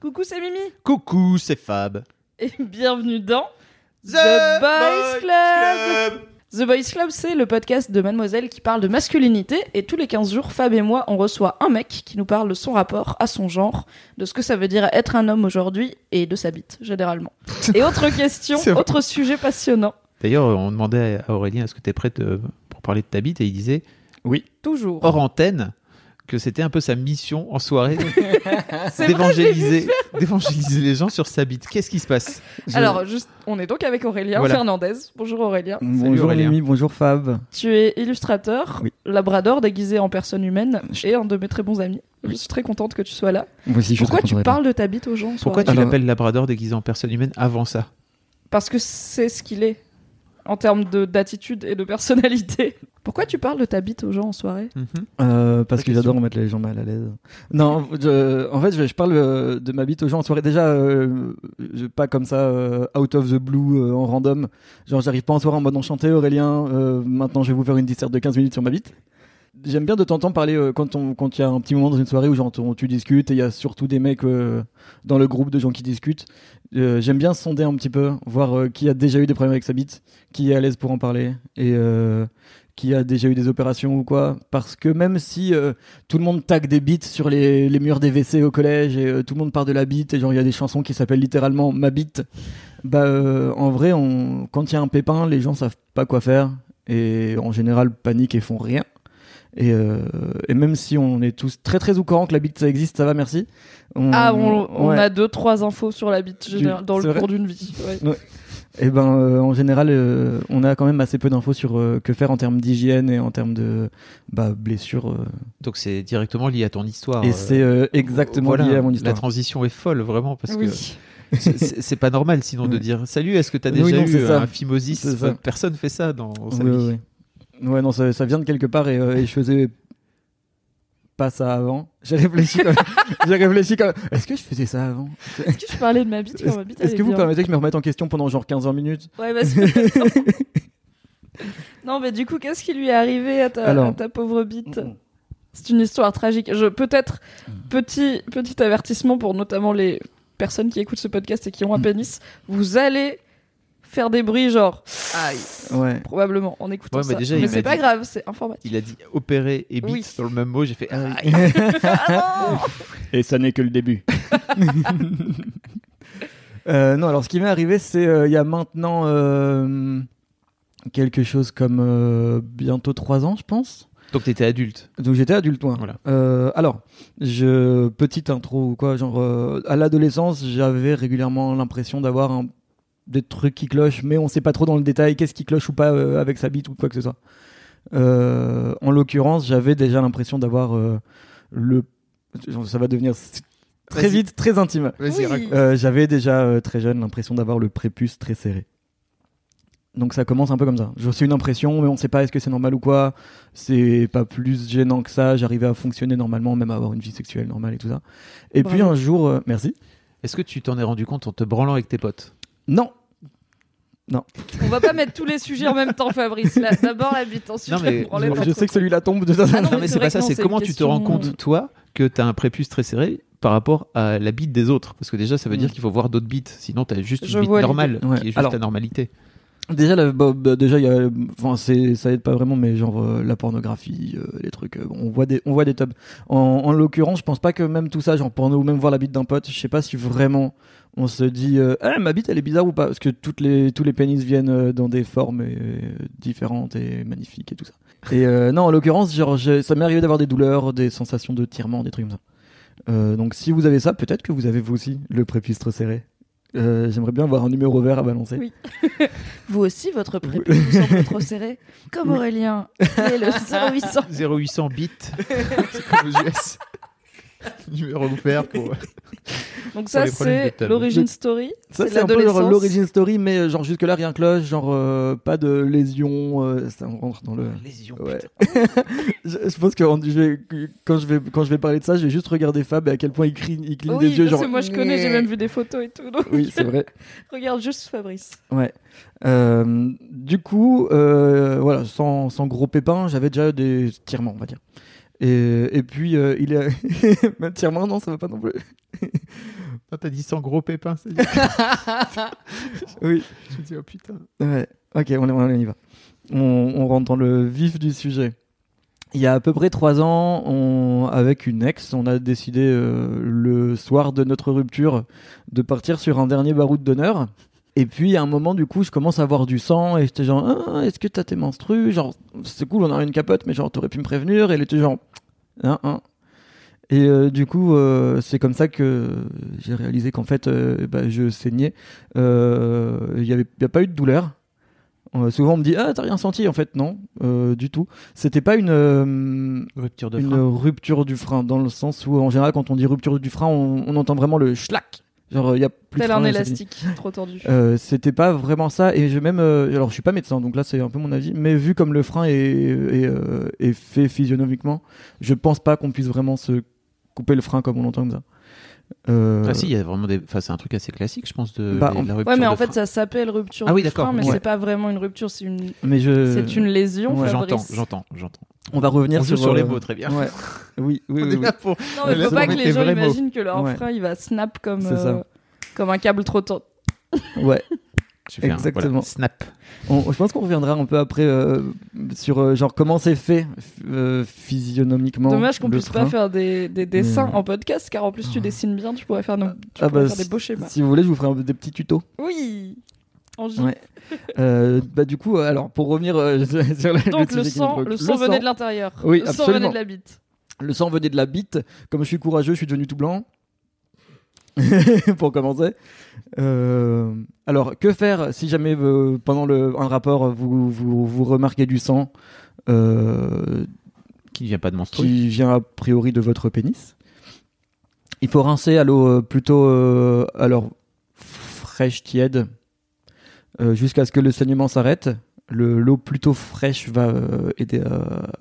Coucou, c'est Mimi Coucou, c'est Fab. et bienvenue dans The Boys Club. The Boys Club, c'est le podcast de Mademoiselle qui parle de masculinité et tous les 15 jours, Fab et moi, on reçoit un mec qui nous parle de son rapport à son genre, de ce que ça veut dire être un homme aujourd'hui et de sa bite, généralement. Et autre question, autre sujet passionnant, D'ailleurs, on demandait à Aurélien est-ce que tu es prête euh, pour parler de ta bite? Et il disait toujours. hors antenne que c'était un peu sa mission en soirée C'est vrai, d'évangéliser d'évangéliser les gens sur sa bite. Qu'est-ce qui se passe? Alors, juste, on est donc avec Aurélien Voilà. Fernandez. Bonjour Aurélien. Bonjour Aurélien. Bonjour Fab. Tu es illustrateur, Oui. labrador déguisé en personne humaine et un de mes très bons amis. Je suis très contente que tu sois là. Moi aussi, je suis Pourquoi très tu content d'être parles de ta bite aux gens en Pourquoi tu Alors- l'appelles Labrador déguisé en personne humaine avant ça? Parce que c'est ce qu'il est en termes de- d'attitude et de personnalité. Pourquoi tu parles de ta bite aux gens en soirée Mhm. Euh, parce que j'adore mettre les gens mal à l'aise. Non, je- en fait, je, je parle euh, de ma bite aux gens en soirée. Déjà, euh, je- pas comme ça, euh, out of the blue, euh, en random. Genre, j'arrive pas en soirée en mode enchanté, Aurélien. euh, maintenant, je vais vous faire une disserte de 15 minutes sur ma bite. J'aime bien de temps parler euh, quand on quand il y a un petit moment dans une soirée où genre tu discutes et il y a surtout des mecs euh, dans le groupe de gens qui discutent. Euh, J'aime bien sonder un petit peu, voir euh, qui a déjà eu des problèmes avec sa bite, qui est à l'aise pour en parler et euh, qui a déjà eu des opérations ou quoi. Parce que même si euh, tout le monde tag des bites sur les, les murs des WC au collège et tout le monde parle de la bite et genre il y a des chansons qui s'appellent littéralement ma bite, bah en vrai on, quand il y a un pépin, les gens savent pas quoi faire et en général paniquent et font rien. Et, euh, et même si on est tous très très au courant que la bite ça existe, ça va, merci. On, Ah, on, on ouais. a deux trois infos sur la bite général- dans le cours d'une vie. ouais. Et ben, euh, en général, euh, on a quand même assez peu d'infos sur euh, que faire en termes d'hygiène et en termes de bah, blessures. euh. Donc c'est directement lié à ton histoire. et euh, c'est euh, exactement voilà, lié à mon La histoire. transition est folle vraiment parce Oui. que c'est- pas normal sinon de Oui. dire salut est-ce que tu as Oui, déjà non, eu c'est ça. un phimosis Personne fait ça dans sa Ouais, vie. Ouais, non, ça, ça vient de quelque part et, euh, et je faisais pas ça avant. J'ai réfléchi quand. J'ai réfléchi quand. Est-ce que je faisais ça avant? Est-ce que je parlais de ma bite quand ma bite Est-ce que vous bien permettez que je me remette en question pendant genre 15-20 minutes? Ouais, vas-y. attends. non, mais du coup, qu'est-ce qui lui est arrivé à ta, Alors. à ta pauvre bite? C'est une histoire tragique. Je peut-être petit petit avertissement pour notamment les personnes qui écoutent ce podcast et qui ont un Mm. pénis. Vous allez faire des bruits genre aïe Ouais. probablement en écoutant Ouais, mais ça. déjà, mais m'a c'est pas dit- grave, c'est informatif. Il a dit opérer et Oui. dans le même mot. J'ai fait ah, Et ça n'est que le début. Euh, non, alors ce qui m'est arrivé, c'est euh, il y a maintenant euh, quelque chose comme euh, bientôt 3 ans, je pense. Donc t'étais adulte. Donc j'étais adulte, moi. Voilà. Euh, alors, je petite intro ou quoi, genre euh, à l'adolescence, j'avais régulièrement l'impression d'avoir un- des trucs qui clochent, mais on sait pas trop dans le détail qu'est-ce qui cloche ou pas euh, avec sa bite ou quoi que ce soit. Euh, en l'occurrence, j'avais déjà l'impression d'avoir euh, le, ça va devenir très vite très intime. Oui. Euh, j'avais déjà euh, très jeune l'impression d'avoir le prépuce très serré. Donc ça commence un peu comme ça. J'ai reçu une impression, mais on ne sait pas est-ce que c'est normal ou quoi. C'est pas plus gênant que ça. J'arrivais à fonctionner normalement, même à avoir une vie sexuelle normale et tout ça. Et puis un jour, euh, merci. Est-ce que tu t'en es rendu compte en te branlant avec tes potes? Non, On va pas mettre tous les sujets en même temps, Fabrice. Là, D'abord la bite, ensuite Non, mais je je, sais que celui-là tombe de. Ah non, Non, mais mais c'est pas ça. non, C'est comment tu te rends compte toi que t'as un prépuce très serré par rapport à la bite des autres? Parce que déjà, ça veut dire Mm. qu'il faut voir d'autres bites. Sinon, t'as juste Je une bite normale. Ouais. qui est juste Alors- ta normalité. Déjà, la- bah, bah, déjà, il y a, enfin, c'est, ça aide pas vraiment, mais genre euh, la pornographie, euh, les trucs, euh, on voit des, on voit des tubs. En, en l'occurrence, je pense pas que même tout ça, genre porno ou même voir la bite d'un pote, je sais pas si vraiment on se dit, euh, ah, ma bite elle est bizarre ou pas, parce que toutes les, tous les pénis viennent euh, dans des formes euh, différentes et magnifiques et tout ça. Et euh, non, en l'occurrence, genre, ça m'est arrivé d'avoir des douleurs, des sensations de tirement, des trucs comme ça. Euh, donc si vous avez ça, peut-être que vous avez vous aussi le prépuce trop serré. Euh, J'aimerais bien avoir un numéro vert à balancer. Oui. Vous aussi, votre prépuce vous semble trop serré Comme Aurélien, qui est le 0800. 0800 bits. c'est comme aux US. numéro offert pour. Donc ça c'est table. l'origine story. Ça, c'est un peu l'origine story, mais euh, genre jusque-là, rien cloche, genre euh, pas de lésion, euh, ça on rentre dans le. Lésion. Ouais. je, je pense que en- je vais, quand, je vais, quand je vais parler de ça, je vais juste regarder Fab et à quel point il, crie, il cligne Oui, des yeux. parce Genre, que moi je connais, j'ai même vu des photos et tout. donc Oui, c'est vrai. Regarde juste Fabrice. Ouais. Euh, du coup, euh, voilà, sans, sans gros pépins, j'avais déjà des tirements, on va dire. Et, et puis, euh, il est. Mais tirements, non, ça va pas non plus. T'as dit sans gros pépins, c'est. Oui. Je me dis, oh putain. Ouais. Ok, on, on y va. On, on rentre dans le vif du sujet. Il y a à peu près trois ans, on, avec une ex, on a décidé euh, le soir de notre rupture de partir sur un dernier baroud d'honneur. Et puis à un moment, du coup, je commence à avoir du sang et j'étais genre, Ah, est-ce que t'as tes menstrues? Genre, c'est cool, on a une capote, mais genre, t'aurais pu me prévenir. Et elle était genre, hein, hein. Et euh, du coup, euh, c'est comme ça que j'ai réalisé qu'en fait, euh, bah, je saignais. Il n'y avait y a pas eu de douleur. Souvent, on me dit Ah, t'as rien senti En fait, non, du tout. C'était pas une, Rupture de une frein. rupture du frein, dans le sens où, en général, quand on dit rupture du frein, on, on entend vraiment le schlack. Genre, il y a plus Tel de un élastique trop tordu. Euh, c'était pas vraiment ça et je même euh, alors je suis pas médecin donc là c'est un peu mon avis mais vu comme le frein est, est, euh, est fait physionomiquement je pense pas qu'on puisse vraiment se couper le frein comme on l'entend comme ça Euh, Ah si, il y a vraiment des. Enfin, c'est un truc assez classique, je pense, de, Bah, de on- la rupture Ouais, mais en fait, frein. ça s'appelle rupture Ah oui, d'accord. mais Ouais. c'est pas vraiment une rupture, c'est une, mais je c'est une lésion. Ouais. J'entends, j'entends, j'entends. on va revenir On sur, sur les euh, mots, très bien. ouais. oui oui, oui, oui. pour- Non, mais faut pas que les gens mots. imaginent que leur Ouais. frein il va snap comme, euh, comme un câble trop tendu. ouais. Je fais un- voilà, Exactement. snap. On- je pense qu'on reviendra un peu après euh, sur euh, genre comment c'est fait euh, physionomiquement Dommage qu'on puisse pas faire des, des dessins en podcast, car en plus tu dessines bien, tu pourrais faire, nos- tu Ah pourrais bah, faire des beaux schémas. si vous voulez je vous ferai un- des petits tutos Oui en J. Ouais. Euh, bah du coup, alors pour revenir euh, sur la- Donc le sang, le sang venait de l'intérieur. Oui, le sang absolument. venait de la bite. Le sang venait de la bite. Comme je suis courageux, je suis devenu tout blanc. pour commencer. Euh, alors, que faire si jamais euh, pendant le, un rapport vous, vous, vous remarquez du sang euh, Qui ne vient pas de menstruer. qui vient a priori de votre pénis? Il faut rincer à l'eau plutôt alors fraîche, tiède, jusqu'à ce que le saignement s'arrête. Le- L'eau plutôt fraîche va aider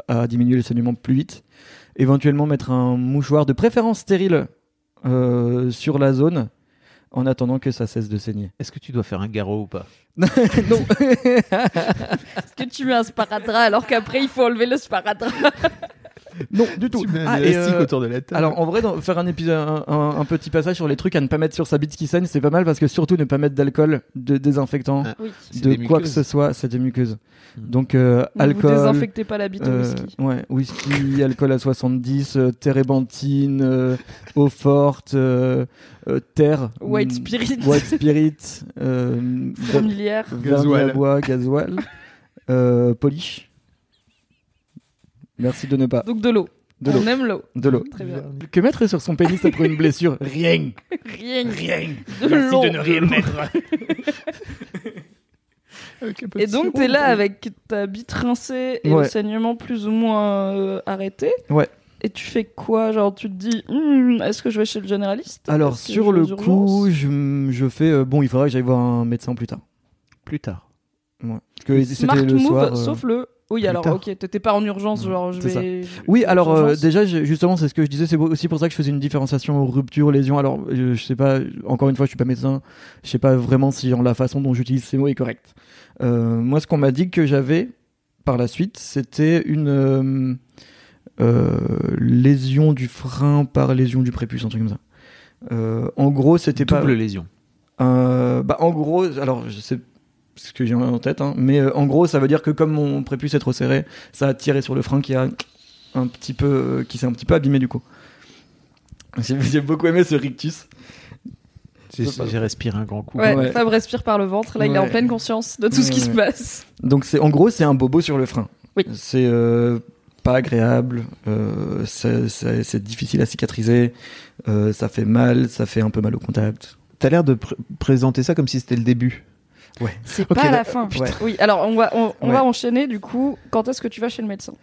à, à diminuer le saignement plus vite. Éventuellement mettre un mouchoir de préférence stérile euh, sur la zone en attendant que ça cesse de saigner. Est-ce que tu dois faire un garrot ou pas? Non. Est-ce que tu mets un sparadrap alors qu'après il faut enlever le sparadrap? Non, du tout. Tu mets un Ah, et, euh, autour de la table. Alors en vrai, dans- faire un épisode, un, un- un petit passage sur les trucs à ne pas mettre sur sa bite qui saigne, c'est pas mal parce que surtout ne pas mettre d'alcool, de désinfectant, Ah, Oui. de quoi que ce soit, c'est des muqueuses. Hmm. Donc euh, alcool, Vous désinfectez pas la bite au euh, whisky. ouais, whisky, alcool à 70, euh, térébenthine, euh, eau forte, euh, euh, terre, White mm, spirit, white spirit, euh, fourmilière. Gasoil. gasoil, euh, polish. Merci de ne pas. Donc de l'eau. De l'eau. On aime l'eau. De l'eau. Très bien. Que mettre sur son pénis après une blessure? Rien. Rien. Rien. De l'eau. rien mettre. Avec un peu Et de donc t'es là avec ta bite rincée et Ouais. le saignement plus ou moins euh, arrêté. Ouais. Et tu fais quoi? Genre tu te dis, Hmm, est-ce que je vais chez le généraliste? Alors sur le coup, je, je fais euh, bon, il faudrait que j'aille voir un médecin plus tard. Plus tard. Ouais. Parce que Smart le move, soir. euh, sauf le. Oui, plus alors tard. ok, t'étais pas en urgence, genre je ça. vais. Oui, alors euh, déjà, justement, c'est ce que je disais, c'est aussi pour ça que je faisais une différenciation rupture, lésion. Alors, je, je sais pas, encore une fois, je suis pas médecin, je sais pas vraiment si genre, la façon dont j'utilise ces mots est correcte. Euh, moi, ce qu'on m'a dit que j'avais par la suite, c'était une euh, euh, lésion du frein par lésion du prépuce, un truc comme ça. Euh, en gros, c'était pas. Double lésion. Euh, bah, en gros, alors je sais ce que j'ai en tête, hein, mais euh, en gros, ça veut dire que comme mon prépuce est trop serré, ça a tiré sur le frein qui a un petit peu, euh, qui s'est un petit peu abîmé du coup. J'ai j'ai beaucoup aimé ce rictus. J'ai respiré un grand coup. Ouais, Ouais. Fab respire par le ventre, là il est en pleine conscience de tout ce qui Ouais. se passe. Donc c'est, en gros, c'est un bobo sur le frein. Oui. C'est euh, pas agréable, euh, c'est, c'est- c'est difficile à cicatriser, euh, ça fait mal, ça fait un peu mal au contact. T'as l'air de pr- présenter ça comme si c'était le début. Ouais. C'est pas la fin. ouais. Oui, alors on va, on, on Ouais. va enchaîner du coup. Quand est-ce que tu vas chez le médecin?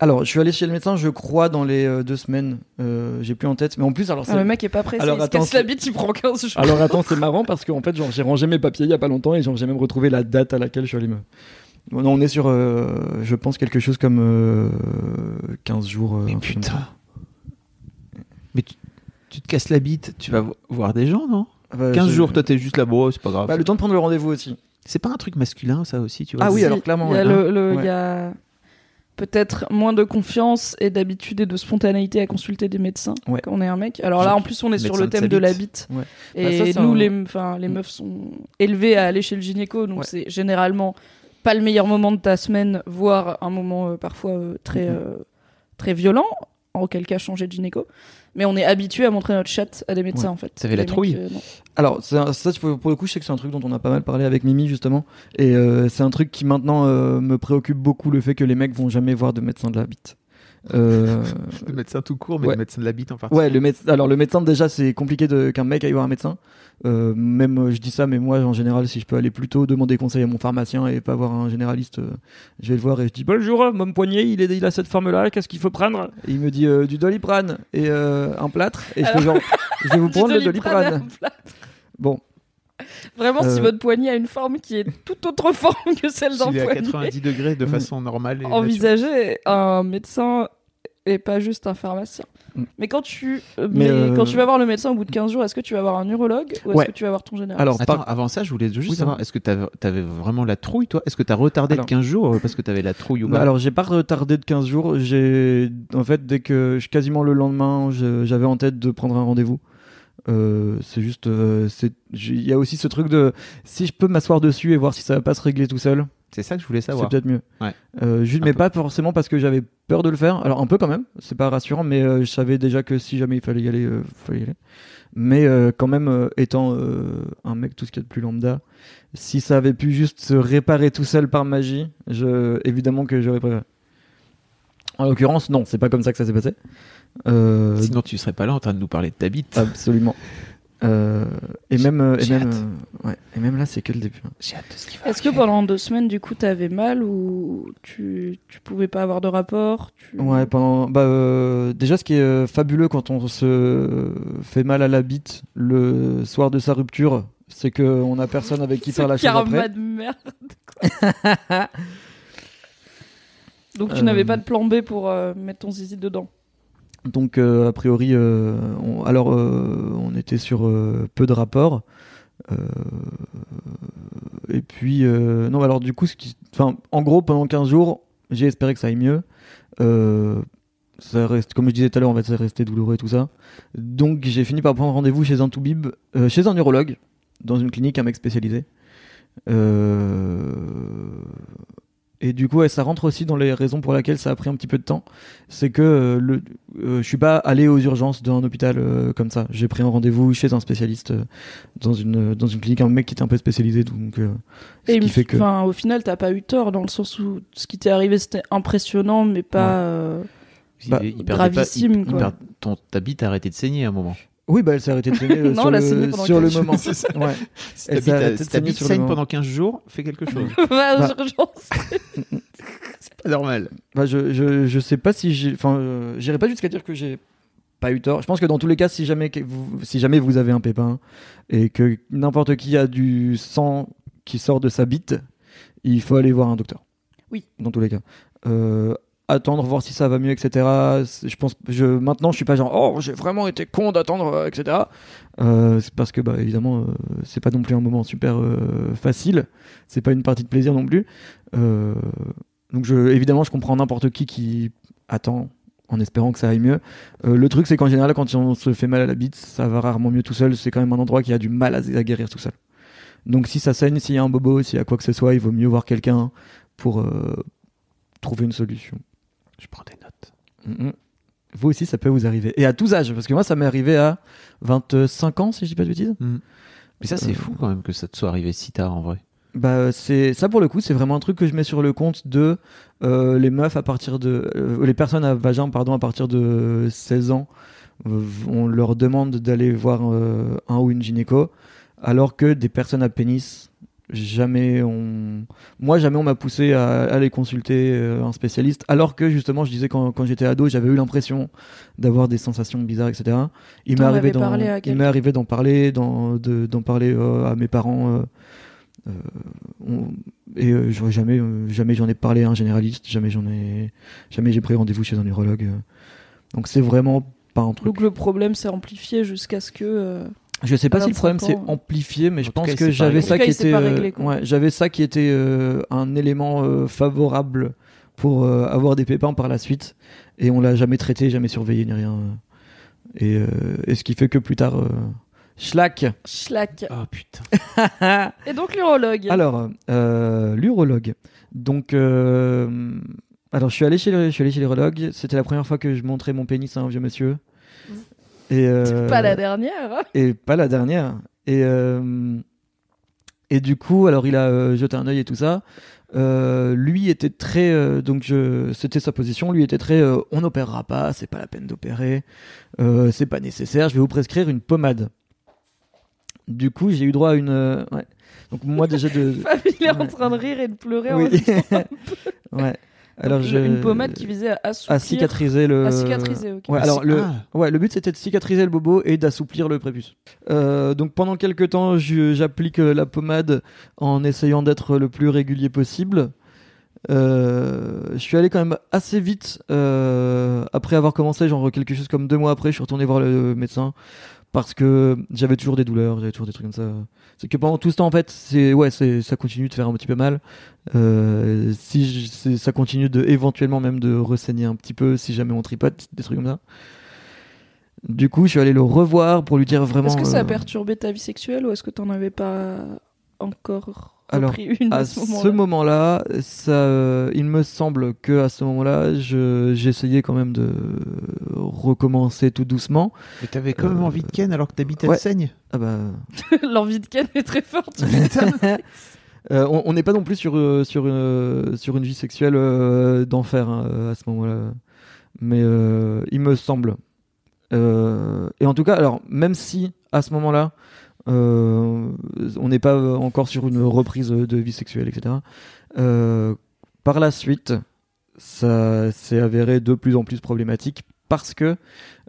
Alors, je suis allé chez le médecin, je crois, dans les euh, deux semaines. Euh, J'ai plus en tête. Mais en plus, alors, Ah, c'est- Le mec est pas pressé, Alors, il se attends, casse c'est- la bite, il prend 15 jours. Alors attends, c'est marrant parce qu'en fait, genre, j'ai rangé mes papiers il y a pas longtemps et genre, j'ai même retrouvé la date à laquelle je suis allé me. Non, on est sur, euh, je pense, quelque chose comme euh, 15 jours. euh, Mais putain. Mais tu, tu te casses la bite, tu vas vo- voir des gens, non? Bah, 15 je- jours, toi t'es juste là, bon, c'est pas grave. Bah, le temps de prendre le rendez-vous aussi. C'est pas un truc masculin, ça aussi, tu vois Ah oui, alors clairement, Il y a, ouais. le- le- il Ouais. y a peut-être moins de confiance et d'habitude et de spontanéité à consulter des médecins Ouais. quand on est un mec. Alors là, en plus, on est sur le thème de la bite. Et Bah, ça, nous, un- les, enfin, les Mm. meufs sont élevées à aller chez le gynéco, donc Ouais. c'est généralement pas le meilleur moment de ta semaine, voire un moment euh, parfois euh, très, Mhm. euh, très violent, en quel cas changer de gynéco. Mais on est habitué à montrer notre chatte à des médecins Ouais. en fait. T'avais la Les mecs, trouille euh. Alors, ça, pour pour le coup, je sais que c'est un truc dont on a pas mal parlé avec Mimi, justement. Et euh, c'est un truc qui maintenant euh, me préoccupe beaucoup, le fait que les mecs vont jamais voir de médecin de la bite. Euh, Le médecin tout court, mais Ouais. le médecin de la bite en particulier. Ouais, le médecin. Alors le médecin déjà c'est compliqué de qu'un mec aille voir un médecin. Euh, même euh, je dis ça, mais moi en général si je peux aller plutôt demander conseil à mon pharmacien et pas voir un généraliste, euh, je vais le voir et je dis bonjour, mon poignet il, est, il a cette forme là, qu'est-ce qu'il faut prendre? Et il me dit euh, du doliprane et euh, un plâtre et je fais genre je vais vous Du prendre le Doliprane. Bon, Vraiment, si Euh. votre poignet a une forme qui est tout autre forme que celle d'un est à poignet, 90 degrés de Mm. façon normale. et naturelle. envisagez un médecin et pas juste un pharmacien. Mm. Mais quand tu, euh, Mais, mais euh, quand tu vas voir le médecin au bout de 15 jours, est-ce que tu vas voir un urologue ou est-ce Ouais. que tu vas voir ton généraliste? Alors Attends, par- avant ça, je voulais juste Oui, savoir, est-ce que t'avais avais vraiment la trouille, toi? Est-ce que t'as retardé Alors- de 15 jours euh, parce que t'avais la trouille ou Bah, pas? alors j'ai pas retardé de 15 jours. J'ai en fait dès que je- quasiment le lendemain, j'avais en tête de prendre un rendez-vous. Euh, c'est juste, euh, c'est- il y a aussi ce truc de si je peux m'asseoir dessus et voir si ça va pas se régler tout seul, C'est ça que je voulais c'est savoir. peut-être mieux. Ouais. Euh, juste, Un mais peu. pas forcément parce que j'avais peur de le faire. Alors un peu quand même, c'est pas rassurant, mais euh, je savais déjà que si jamais il fallait y aller, euh, fallait y aller. Mais quand même, étant un mec tout ce qu'il y a de plus lambda, si ça avait pu juste se réparer tout seul par magie, je, évidemment que j'aurais préféré. En l'occurrence, non, c'est pas comme ça que ça s'est passé. Euh, Sinon, tu serais pas là en train de nous parler de ta bite. absolument. Euh, et même, euh, et même, euh, ouais, et même là, c'est que le début. J'ai hâte de ce qui va Est-ce que pendant deux semaines, du coup, t'avais mal ou tu, tu pouvais pas avoir de rapport tu... Ouais, pendant. Bah, euh, déjà, ce qui est fabuleux quand on se fait mal à la bite le soir de sa rupture, c'est qu'on a personne avec qui faire la chose karma après. de merde. quoi. Donc tu Euh. n'avais pas de plan B pour euh, mettre ton zizi dedans. Donc, euh, a priori, euh, on- alors, euh, on était sur euh, peu de rapports. Euh, et puis, euh, non, alors, du coup, ce qui, enfin, en gros, pendant 15 jours, j'ai espéré que ça aille mieux. Euh, ça reste, comme je disais tout à l'heure, en fait, ça restait douloureux et tout ça. Donc, j'ai fini par prendre rendez-vous chez un toubib, euh, chez un neurologue, dans une clinique, un mec spécialisé. Et du coup, ouais, ça rentre aussi dans les raisons pour lesquelles ça a pris un petit peu de temps. C'est que euh, le, euh, je suis pas allé aux urgences d'un hôpital euh, comme ça. J'ai pris un rendez-vous chez un spécialiste euh, dans une dans une clinique, un mec qui était un peu spécialisé, donc euh, ce Et qui il me- fait que enfin, au final, t'as pas eu tort dans le sens où ce qui t'est arrivé c'était impressionnant, mais pas. euh, Il- Bah, il perdait pas- gravissime, il- il quoi. perd- ton, ta bite a arrêté de saigner à un moment. Oui, bah elle s'est arrêtée de saigner euh, Non, sur, le, sur le moment. C'est ça. Ouais. Si Elle ta s'est arrêtée de sur le moment. pendant 15 jours, fais quelque chose. va aux Bah. urgences. c'est pas normal. Bah, je, je, je sais pas si j'ai. Enfin, euh, j'irai pas jusqu'à dire que j'ai pas eu tort. Je pense que dans tous les cas, si jamais, que vous, si jamais vous avez un pépin et que n'importe qui a du sang qui sort de sa bite, il faut aller voir un docteur. Oui. Dans tous les cas. Euh, attendre, voir si ça va mieux, etc. Je pense, je, maintenant, je suis pas genre, oh, j'ai vraiment été con d'attendre, euh, etc. Euh, c'est parce que, bah, évidemment, euh, c'est pas non plus un moment super euh, facile. C'est pas une partie de plaisir non plus. Euh, donc, je, évidemment, je comprends n'importe qui qui attend en espérant que ça aille mieux. Le truc, c'est qu'en général, quand on se fait mal à la bite, ça va rarement mieux tout seul. C'est quand même un endroit qui a du mal à, à guérir tout seul. Donc, si ça saigne, s'il y a un bobo, s'il y a quoi que ce soit, il vaut mieux voir quelqu'un pour trouver une solution. Je prends des notes. Vous aussi, ça peut vous arriver. Et à tous âges, parce que moi, ça m'est arrivé à 25 ans, si je dis pas de bêtises. Mais ça, c'est Euh. fou quand même que ça te soit arrivé si tard en vrai. Bah, c'est ça pour le coup, c'est vraiment un truc que je mets sur le compte de euh, les meufs à partir de euh, les personnes à vagin pardon à partir de 16 ans, euh, on leur demande d'aller voir euh, un ou une gynéco, alors que des personnes à pénis jamais on moi jamais on m'a poussé à aller consulter euh, un spécialiste alors que justement je disais quand, quand j'étais ado j'avais eu l'impression d'avoir des sensations bizarres etc il m'est arrivé d'en il m'est arrivé d'en parler d'en de- d'en parler euh, à mes parents euh, on- et j'aurais jamais jamais j'en ai parlé à un généraliste jamais j'en ai jamais j'ai pris rendez-vous chez un neurologue euh. donc c'est vraiment pas un truc Donc le problème s'est amplifié jusqu'à ce que. Je sais pas si le problème 25 s'est ans. amplifié, mais En je pense cas, que j'avais ça cas, qui était, pas euh, réglé, quoi. ouais, j'avais ça qui était euh, un élément euh, favorable pour euh, avoir des pépins par la suite, et on l'a jamais traité, jamais surveillé ni rien, et, euh, et ce qui fait que plus tard, euh, schlack. Schlack. Oh putain. Et donc l'urologue. Alors, euh, l'urologue. Donc, euh, alors je suis allé chez le- je suis allé chez l'urologue. C'était la première fois que je montrais mon pénis à un vieux monsieur. Et euh, Pas la dernière. hein. et pas la dernière. Et, euh, et du coup, alors il a euh, jeté un œil et tout ça. Euh, lui était très, euh, donc je, c'était sa position. Lui était très, euh, on n'opérera pas, c'est pas la peine d'opérer, c'est pas nécessaire. Je vais vous prescrire une pommade. Du coup, j'ai eu droit à une, ouais. Donc moi déjà de, Fab, il est en Ouais. train de rire et de pleurer en oui, temps. ouais. Alors je, Une pommade qui visait à assouplir. à cicatriser le. À cicatriser, ok. Ouais, alors le, Ah. ouais, le but c'était de cicatriser le bobo et d'assouplir le prépuce. Euh, donc pendant quelques temps, j'applique euh, la pommade en essayant d'être le plus régulier possible. Euh, je suis allé quand même assez vite euh, après avoir commencé, genre quelque chose comme deux mois après, je suis retourné voir le médecin parce que j'avais toujours des douleurs, j'avais toujours des trucs comme ça. C'est que pendant tout ce temps, en fait, c'est ouais, c'est ça continue de faire un petit peu mal. Euh, si je- ça continue de éventuellement même de ressaigner un petit peu si jamais on tripote, des trucs comme ça. Du coup, je suis allé le revoir pour lui dire vraiment. Est-ce que ça a euh, perturbé ta vie sexuelle ou est-ce que t'en avais pas encore Alors, une à, à ce moment-là ça, euh, il me semble que à ce moment-là, je- j'essayais quand même de recommencer tout doucement. Mais t'avais quand même Euh, envie de Ken alors que t'habites à ouais. Seigne Ah bah, L'envie de Ken est très forte. Euh, on n'est pas non plus sur, euh, sur, une, sur une vie sexuelle euh, d'enfer hein, à ce moment-là. Mais euh, il me semble. Euh, et en tout cas, alors, même si à ce moment-là, on n'est pas euh, encore sur une reprise de vie sexuelle, etc., euh, par la suite, ça s'est avéré de plus en plus problématique parce que.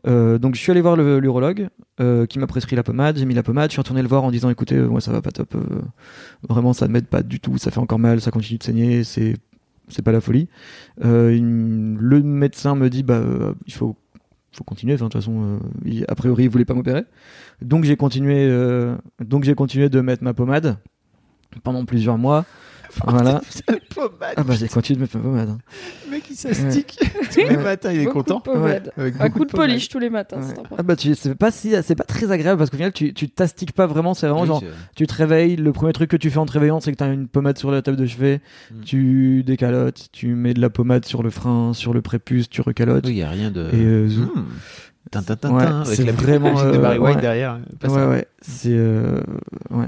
euh, donc, je suis allé voir l'urologue euh, qui m'a prescrit la pommade. J'ai mis la pommade. Je suis retourné le voir en disant écoutez, euh, moi ça va pas top. euh, Vraiment, ça ne m'aide pas du tout. Ça fait encore mal. Ça continue de saigner. C'est pas la folie. Euh, le médecin me dit bah euh, il faut faut continuer. De toute façon, euh, a priori, il voulait pas m'opérer. Donc j'ai continué. euh, donc j'ai continué de mettre ma pommade pendant plusieurs mois. Voilà. Ah bah j'ai continué de mettre ma pommade. hein. Le mec il s'astique tous les Ouais. matins, il est Beaucoup content. de pommade. Avec Un beaucoup coup de pommade. polish tous les matins, c'est Ouais. sympa. Ah bah tu- c'est pas si c'est pas très agréable parce qu'au final tu tu t'astiques pas vraiment. C'est vraiment Oui, genre c'est- tu te réveilles, le premier truc que tu fais en te réveillant, c'est que tu as une pommade sur la table de chevet, Mm. tu décalotes, tu mets de la pommade sur le frein, sur le prépuce, tu recalotes. Oui, il y a rien de. Et euh, zou. Hmm. Tin, tin, tin, Ouais, tin, avec c'est la vraiment, musique de euh, Barry White ouais. derrière. Pas ouais, ça. ouais, c'est euh, ouais.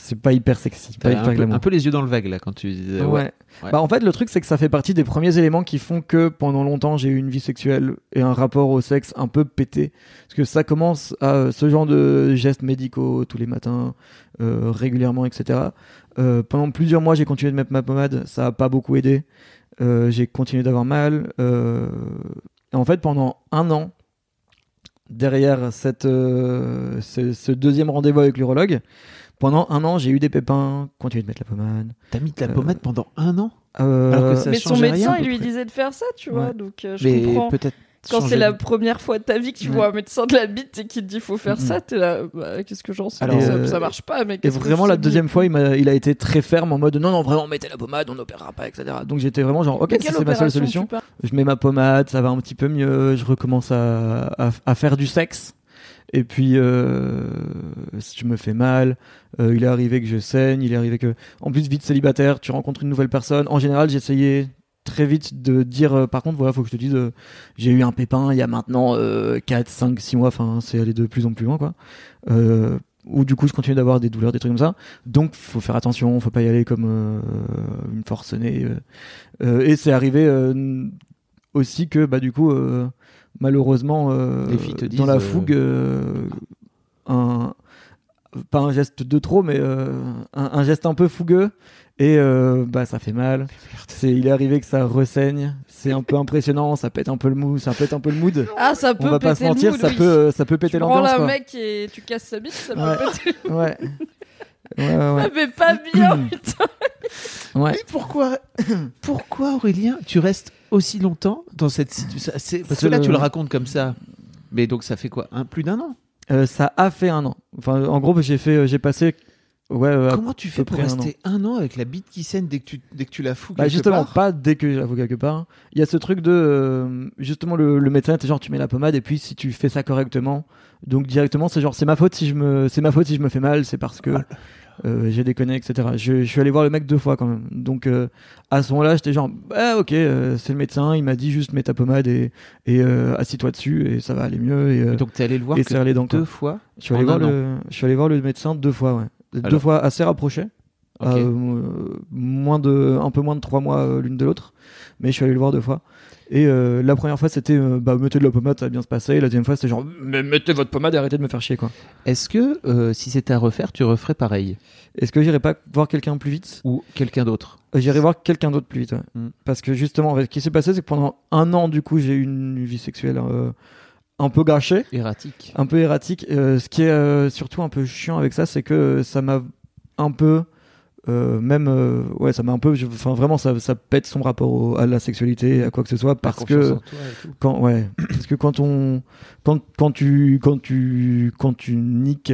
C'est pas hyper sexy, pas T'as hyper un, peu, glamour. un peu les yeux dans le vague là quand tu disais. Ouais. Ouais. Ouais. Bah en fait le truc c'est que ça fait partie des premiers éléments qui font que pendant longtemps j'ai eu une vie sexuelle et un rapport au sexe un peu pété parce que ça commence à euh, ce genre de gestes médicaux tous les matins euh, régulièrement etc. Euh, pendant plusieurs mois j'ai continué de mettre ma pommade ça a pas beaucoup aidé Euh, j'ai continué d'avoir mal et en fait pendant un an derrière cette ce, ce deuxième rendez-vous avec l'urologue pendant un an j'ai eu des pépins continué de mettre la pommade T'as mis de la Euh, pommade pendant un an Euh, Alors que ça Mais son rien, médecin, il lui près. disait de faire ça, tu vois. Ouais. Donc euh, je Mais comprends. peut-être. Quand c'est la première fois de ta vie que tu Ouais. vois un médecin de la bite et qui te dit faut faire ça, t'es là, bah, qu'est-ce que j'en sais Alors, ça, euh, ça marche pas, mais Et qu'est-ce que vraiment, la deuxième fois, il, m'a- il a été très ferme en mode non, non, vraiment, mettez la pommade, on n'opérera pas, etc. Donc j'étais vraiment genre, ok, si c'est ma seule solution. Je mets ma pommade, ça va un petit peu mieux, je recommence à, à, à faire du sexe. Et puis, euh, je me fais mal. Euh, il est arrivé que je saigne, il est arrivé que. En plus, vite célibataire, tu rencontres une nouvelle personne. En général, j'essayais très vite de dire euh, par contre voilà faut que je te dise euh, j'ai eu un pépin il y a maintenant euh, 4 5 6 mois enfin c'est allé de plus en plus loin quoi euh, ou du coup je continue d'avoir des douleurs des trucs comme ça donc faut faire attention faut pas y aller comme une forcenée et c'est arrivé aussi que bah du coup euh, malheureusement euh, dans la disent, euh, fougue euh, un pas un geste de trop, mais euh, un, un geste un peu fougueux. Et euh, bah ça fait mal. C'est, il est arrivé que ça ressaigne. C'est un peu impressionnant. Ça pète un peu le mou, ça pète un peu le mood. Ah, ça peut On va pas se mentir, mood, ça oui. peut, ça peut péter tu prends l'ambiance. quoi. mec et tu casses sa bite, ça Ouais. peut péter. Ouais. Ouais, ouais, Ça fait pas bien, putain. ouais. Mais pourquoi, pourquoi Aurélien, tu restes aussi longtemps dans cette situation? Parce que là, tu le racontes comme ça. Mais donc, ça fait quoi? Un, Plus d'un an? Euh, ça a fait un an. Enfin, en gros, j'ai fait, euh, j'ai passé. Ouais. euh, Comment tu fais pour un rester un an. avec la bite qui saigne dès que tu, dès que tu la fous Bah quelque justement, part? pas dès que j'avoue quelque part. Il y a ce truc de euh, justement le, le médecin, c'est genre tu mets la pommade et puis si tu fais ça correctement, donc directement c'est genre c'est ma faute si je me c'est ma faute si je me fais mal, c'est parce que euh, j'ai déconné etc. Je, je suis allé voir le mec deux fois quand même. Donc euh, à ce moment-là j'étais genre bah ok euh, c'est le médecin, il m'a dit juste mets ta pommade et et assis-toi dessus et ça va aller mieux et, Donc, t'es allé le voir et deux fois Je suis allé voir le je suis allé voir le médecin deux fois ouais. Deux fois assez rapprochés. Moins de, un peu moins de trois mois l'une de l'autre, mais je suis allé le voir deux fois. Et euh, la première fois, c'était euh, bah, mettez de la pommade, ça va bien se passer. Et la deuxième fois, c'était genre mais mettez votre pommade et arrêtez de me faire chier quoi. Est-ce que euh, si c'était à refaire, tu referais pareil? Est-ce que j'irai pas voir quelqu'un plus vite? Ou quelqu'un d'autre? J'irai voir quelqu'un d'autre plus vite. ouais. Mm. Parce que justement, en fait, ce qui s'est passé, c'est que pendant un an, du coup, j'ai eu une vie sexuelle euh, un peu gâchée. Erratique un peu erratique. Euh, ce qui est euh, surtout un peu chiant avec ça, c'est que ça m'a un peu, euh, même, euh, ouais, ça m'a un peu, enfin vraiment, ça, ça pète son rapport au- à la sexualité, à quoi que ce soit, parce que quand, ouais, parce que quand on, quand, quand tu, quand tu, quand tu niques,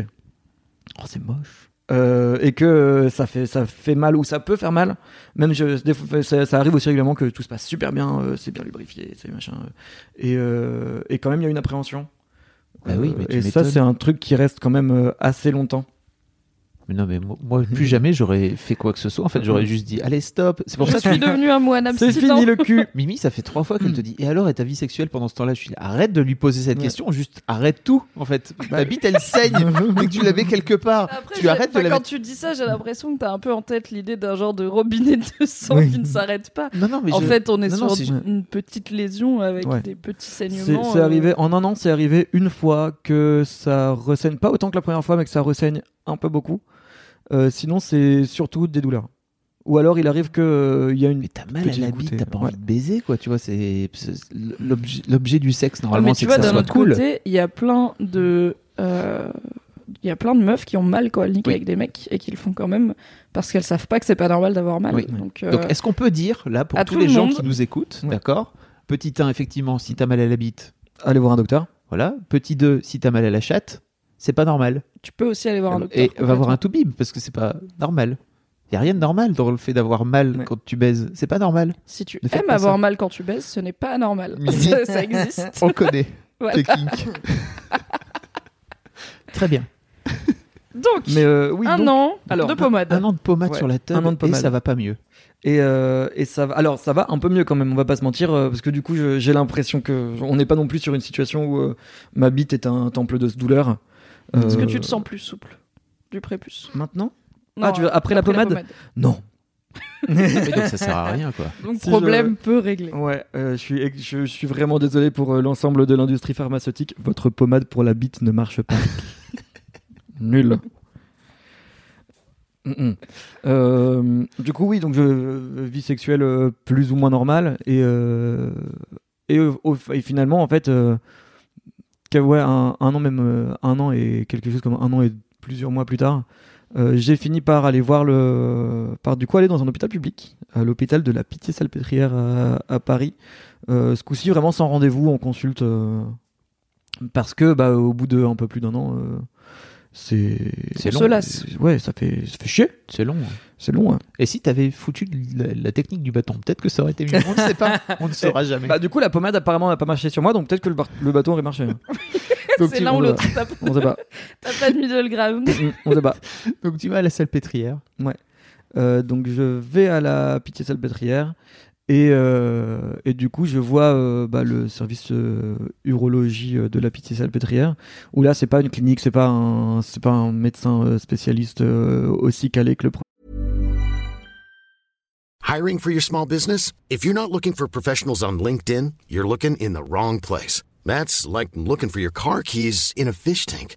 oh c'est moche. Euh, et que ça fait ça fait mal ou ça peut faire mal même je, des fois, ça, ça arrive aussi régulièrement que tout se passe super bien euh, c'est bien lubrifié c'est machin euh, et, euh, et quand même il y a une appréhension. Bah oui, mais tu et ça c'est un truc qui reste quand même assez longtemps Mais non, mais moi, moi, plus jamais j'aurais fait quoi que ce soit. En fait, j'aurais juste dit allez, stop. C'est pour Je ça que suis devenu un moine c'est abstinent. fini le cul Mimi, ça fait trois fois qu'elle te dit et alors, et ta vie sexuelle pendant ce temps-là? Je suis là, arrête de lui poser cette Ouais. question, juste arrête tout en fait. Ta bite elle saigne dès que tu la mets quelque part. Après, tu arrêtes de la quand tu dis ça, j'ai l'impression que t'as un peu en tête l'idée d'un genre de robinet de sang Oui. qui ne s'arrête pas. Non, non, mais En je- fait, on est Non, non, sur c'est- une petite lésion avec Ouais. des petits c'est saignements. c'est euh, arrivé en un an c'est arrivé une fois que ça ressaigne pas autant que la première fois mais que ça ressaigne un peu beaucoup Euh, sinon c'est surtout des douleurs ou alors il arrive que euh, il y a une Mais t'as mal à la bite, t'as pas ouais. envie de baiser quoi, tu vois. C'est l'objet du sexe Ouais, normalement, mais c'est tu que vois, ça d'un autre cool. côté, il y a plein de. euh, Il y a plein de meufs qui ont mal quand elles niquent Oui. avec des mecs et qui le font quand même parce qu'elles savent pas que c'est pas normal d'avoir mal. Oui. Donc, euh, Donc, est-ce qu'on peut dire, là, pour tous les le gens monde- qui nous écoutent, Ouais. d'accord Petit 1, effectivement, si t'as mal à la bite, allez voir un docteur voilà. Petit 2, si t'as mal à la chatte, c'est pas normal. tu peux aussi aller voir un docteur. Et va voir un toubib, parce que c'est pas normal. Y a rien de normal dans le fait d'avoir mal Ouais. quand tu baises. C'est pas normal. Si tu Ne aimes avoir ça. mal quand tu baises, ce n'est pas normal. Mimi. ça, ça existe. On connaît. Voilà. Technique. Très bien. Donc, mais euh, oui un donc- an alors, de pommade. Un an de pommade Ouais, sur la table un an de et ça va pas mieux. Et, euh, et ça va. Alors ça va un peu mieux quand même. On va pas se mentir euh, parce que du coup j'ai l'impression que on n'est pas non plus sur une situation où euh, ma bite est un temple de douleur. Est-ce que Euh, tu te sens plus souple du prépuce maintenant? Non, Ah, tu veux- après la pommade Non. Mais donc ça sert à rien quoi. Donc, Si problème peu réglé. Ouais, euh, je suis je, je suis vraiment désolé pour euh, l'ensemble de l'industrie pharmaceutique. Votre pommade pour la bite ne marche pas. Nul. Mm, mm. Euh, du coup, oui, donc je euh, vie sexuelle euh, plus ou moins normale et euh, et, au- au- et finalement en fait euh, ouais un, an même euh, un an et quelque chose comme un an et plusieurs mois plus tard, euh, j'ai fini par aller voir le par du coup aller dans un hôpital public, à l'hôpital de la Pitié-Salpêtrière à, à Paris. Euh, ce coup-ci vraiment sans rendez-vous, on consulte euh, parce que bah au bout de un peu plus d'un an. C'est C'est On long. ouais ça fait ça fait chier C'est long. c'est long hein. Et si t'avais foutu la, la technique du bâton, peut-être que ça aurait été mieux. On ne sait pas. On ne saura jamais. Bah du coup la pommade apparemment n'a pas marché sur moi donc peut-être que le, le bâton aurait marché. hein. C'est l'un ou l'autre. T'as pas. On sait pas. t'as pas de middle ground. Mm, on sait pas. Donc tu vas à la salpêtrière. Euh, donc je vais à la pitié salpêtrière et, euh, et du coup je vois euh, bah, le service euh, urologie euh, de la pitié salpêtrière où là c'est pas une clinique c'est pas un c'est pas un médecin euh, spécialiste euh, aussi calé que le Hiring for your small business? If you're not looking for professionals on LinkedIn, you're looking in the wrong place. That's like looking for your car keys in a fish tank.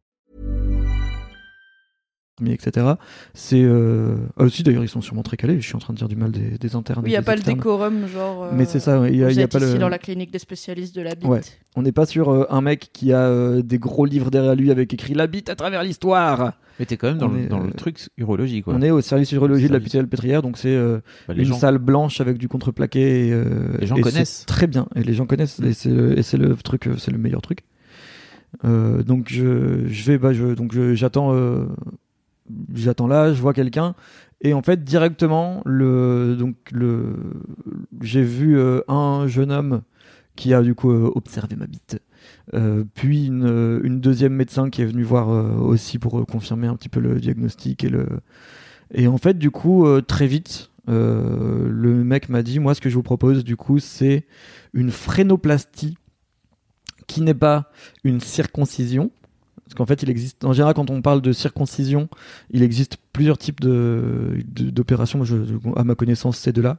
Etc. C'est euh... ah, aussi d'ailleurs ils sont sûrement très calés. Je suis en train de dire du mal des, des internes. Oui, il n'y a pas le décorum, genre. Mais c'est ça, il y a, Vous il y a êtes pas ici le. dans la clinique des spécialistes de la bite. Ouais. On n'est pas sur euh, un mec qui a euh, des gros livres derrière lui avec écrit la bite à travers l'histoire. Mais t'es quand même dans, le, est, dans euh, le truc urologie, quoi. On est au service urologie de la. PTL Pétrière, donc c'est euh, Bah, une gens- salle blanche avec du contreplaqué. Et, euh, Les gens et connaissent. Très bien, et les gens connaissent, et c'est le, et c'est le truc, euh, c'est le meilleur truc. Euh, donc je, je vais, bah, je, donc j'attends, euh, j'attends là, je vois quelqu'un, et en fait directement le, donc le, j'ai vu euh, un jeune homme qui a du coup euh, observé ma bite. Euh, puis une, deuxième médecin qui est venue voir aussi pour confirmer un petit peu le diagnostic et le et en fait du coup très vite le mec m'a dit moi ce que je vous propose du coup c'est une frénoplastie qui n'est pas une circoncision parce qu'en fait il existe en général quand on parle de circoncision il existe plusieurs types de de- d'opérations à ma connaissance c'est de là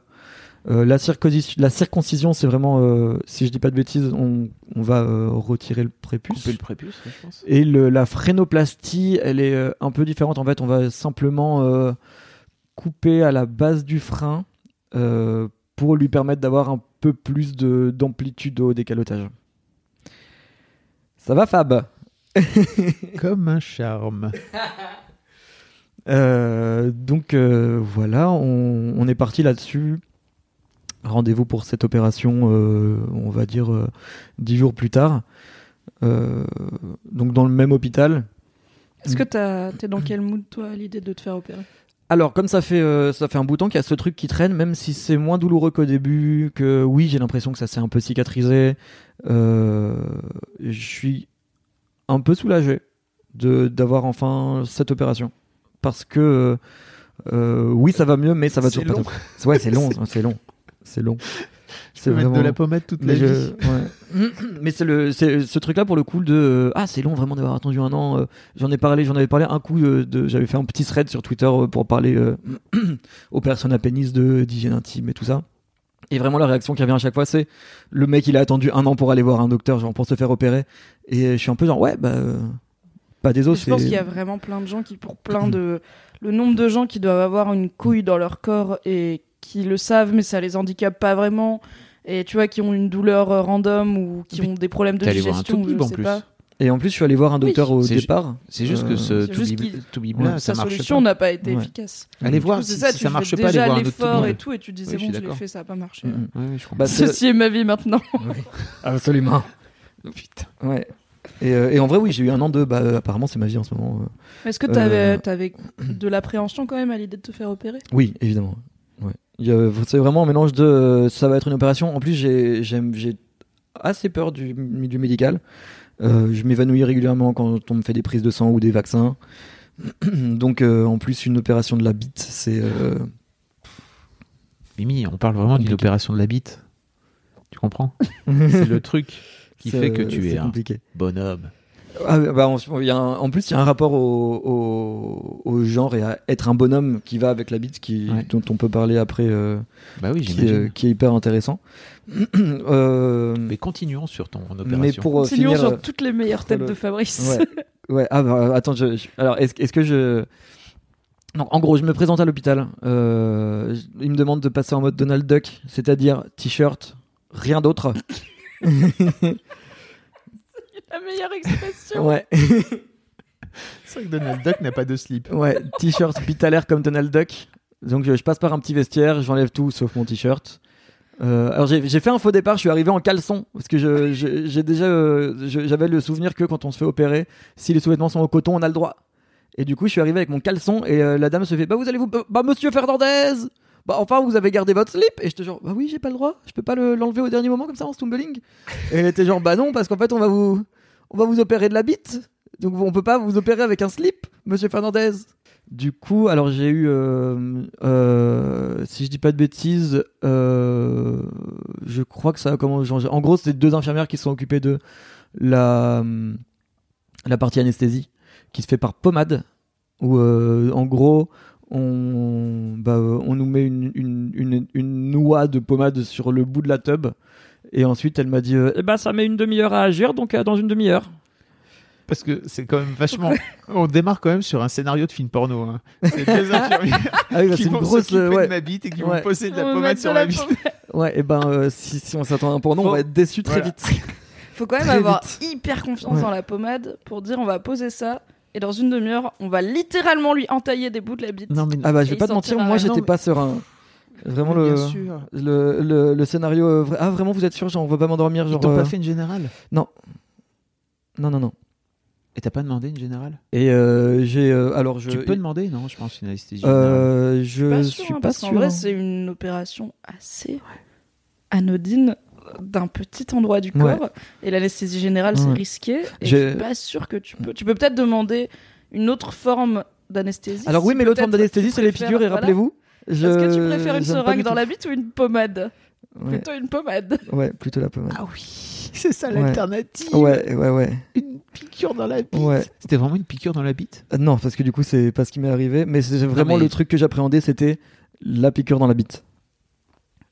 euh, la, circoncision, la circoncision, c'est vraiment, euh, si je dis pas de bêtises, on, on va euh, retirer le prépuce. Couper le prépuce, je pense. Et le, la frénoplastie, elle est un peu différente. En fait, on va simplement couper à la base du frein pour lui permettre d'avoir un peu plus de- d'amplitude au décalotage. Ça va, Fab? Comme un charme. Euh, donc euh, voilà, on, on est parti là-dessus. Rendez-vous pour cette opération, euh, on va dire euh, dix jours plus tard. Euh, donc dans le même hôpital. Est-ce que t'as- t'es dans quel mood, toi, à l'idée de te faire opérer? Alors comme ça fait euh, ça fait un bout de temps qu'il y a ce truc qui traîne, même si c'est moins douloureux qu'au début, que oui j'ai l'impression que ça s'est un peu cicatrisé. euh, je suis un peu soulagé de d'avoir enfin cette opération parce que euh, euh, oui ça va mieux, mais ça va C'est toujours long. pas. Ouais c'est long, c'est long, c'est long. Peux mettre de la pommade toute la Mais, je- vie. ouais. Mais c'est le, c'est ce truc-là pour le coup de euh, ah c'est long vraiment d'avoir attendu un an. j'en ai parlé, j'en avais parlé un coup de, j'avais fait un petit thread sur Twitter pour parler euh, aux personnes à pénis de d'hygiène intime et tout ça. Et vraiment la réaction qui revient à chaque fois c'est le mec il a attendu un an pour aller voir un docteur genre pour se faire opérer et je suis un peu genre ouais bah pas des os. Je pense c'est- qu'il y a vraiment plein de gens qui, pour plein de. Le nombre de gens qui doivent avoir une couille dans leur corps et qui le savent, mais ça les handicape pas vraiment. Et tu vois, qui ont une douleur euh, random ou qui ont des problèmes de voir un digestion. ou je sais pas. Et en plus je suis allé voir un docteur au départ. C'est juste Euh, que ce Toubib- qu'il- Toubib-là, ça Sa marche solution n'a pas été Ouais. efficace. Allez voir coup, si, ça, si tu ça fais marche pas, déjà voir un autre l'effort et tout, et tu dis Oui, c'est je suis bon, je l'ai fait, ça a pas marché. Comprends. Bah, Ceci est ma vie maintenant. Absolument. Putain. Ouais. Et, euh, et en vrai, oui, j'ai eu un an de. Bah, euh, apparemment, c'est ma vie en ce moment. euh. Est-ce que t'avais Euh. avais de l'appréhension quand même à l'idée de te faire opérer? Oui, évidemment. Ouais. C'est vraiment un mélange de. euh, Ça va être une opération. En plus, j'ai assez peur du, du médical. Euh, je m'évanouis régulièrement quand on me fait des prises de sang ou des vaccins. Donc, euh, en plus, une opération de la bite, c'est. euh, Mimi, on parle vraiment d'une opération de la bite. Tu comprends? C'est le truc qui fait que tu es un bonhomme. Ah, bah, en, il y a un- en plus, il y a un rapport au, au- au genre et à être un bonhomme qui va avec la bite, qui, Ouais. dont on peut parler après, euh, Bah oui, qui, j'imagine. euh, qui est hyper intéressant. Euh, Mais continuons sur ton opération. mais pour Continuons finir, sur toutes les meilleures têtes le- de Fabrice. Ouais, ouais. Ah bah, attends, je, je- alors est-ce que je donc, en gros, je me présente à l'hôpital. Euh, il me demande de passer en mode Donald Duck, c'est-à-dire t-shirt, rien d'autre. La meilleure expression. ouais, C'est vrai que Donald Duck n'a pas de slip. ouais, t-shirt l'air comme Donald Duck. Donc je, je passe par un petit vestiaire, j'enlève tout sauf mon t-shirt. Euh, alors j'ai fait un faux départ, je suis arrivé en caleçon parce que je- je- j'ai déjà euh, j'avais le souvenir que quand on se fait opérer, si les sous-vêtements sont au coton, on a le droit. Et du coup, je suis arrivé avec mon caleçon et euh, la dame se fait bah vous allez vous bah monsieur Fernandez bah enfin vous avez gardé votre slip et j'étais genre bah oui j'ai pas le droit je peux pas le- l'enlever au dernier moment comme ça en stumbling et elle était genre bah non parce qu'en fait on va vous on va vous opérer de la bite donc on peut pas vous opérer avec un slip monsieur Fernandez du coup alors j'ai eu euh, euh, si je dis pas de bêtises euh, je crois que ça a commencé. En gros, c'est deux infirmières qui sont occupées de la, partie anesthésie, qui se fait par pommade, où en gros, on, bah, on nous met une, une noix de pommade sur le bout de la tube. Et ensuite, elle m'a dit euh, Eh ben, ça met une demi-heure à agir, donc euh, dans une demi-heure. Parce que c'est quand même vachement. On démarre quand même sur un scénario de film porno. Hein. C'est deux infirmières Ah oui, bah, qui c'est une vont grosse. s'occuper euh, ouais. de ma bite et qui Ouais. vont poser de la On va pommade mettre sur de la la bite. pommade. Ouais, et ben, euh, si, si on s'attend à un porno, on va être déçu très Voilà. vite. Faut quand même Très avoir vite. hyper confiance Ouais. dans la pommade pour dire on va poser ça et dans une demi-heure on va littéralement lui entailler des bouts de la bite. Non, mais Ah bah, je Et vais il pas te mentir, sortira moi, rien. j'étais Non, pas serein. Vraiment, le, sûr. le, le, le scénario. euh, Ah, vraiment, vous êtes sûr Genre, on va pas m'endormir Ils genre, t'ont euh, pas fait une générale? Non, non, non. Et t'as pas demandé une générale? Et euh, j'ai. euh, alors, je. Tu peux demander, non? Je pense une anesthésie générale. Euh, je pas suis sûr, hein, pas parce qu'en sûr. vrai hein. c'est une opération assez anodine d'un petit endroit du Ouais. corps et l'anesthésie générale c'est risqué et je suis pas sûr que tu peux tu peux peut-être demander une autre forme d'anesthésie Alors, oui, mais l'autre forme d'anesthésie, c'est piqûres, et voilà. rappelez-vous. Je- Est-ce que tu préfères une seringue dans la bite ou une pommade Ouais, Plutôt une pommade. ouais, plutôt la pommade. Ah oui, c'est ça Ouais. l'alternative. Ouais, ouais, ouais. Une piqûre dans la bite. Ouais. C'était vraiment une piqûre dans la bite? Euh, Non, parce que du coup, c'est pas ce qui m'est arrivé. Mais c'est vraiment mais- le truc que j'appréhendais, c'était la piqûre dans la bite.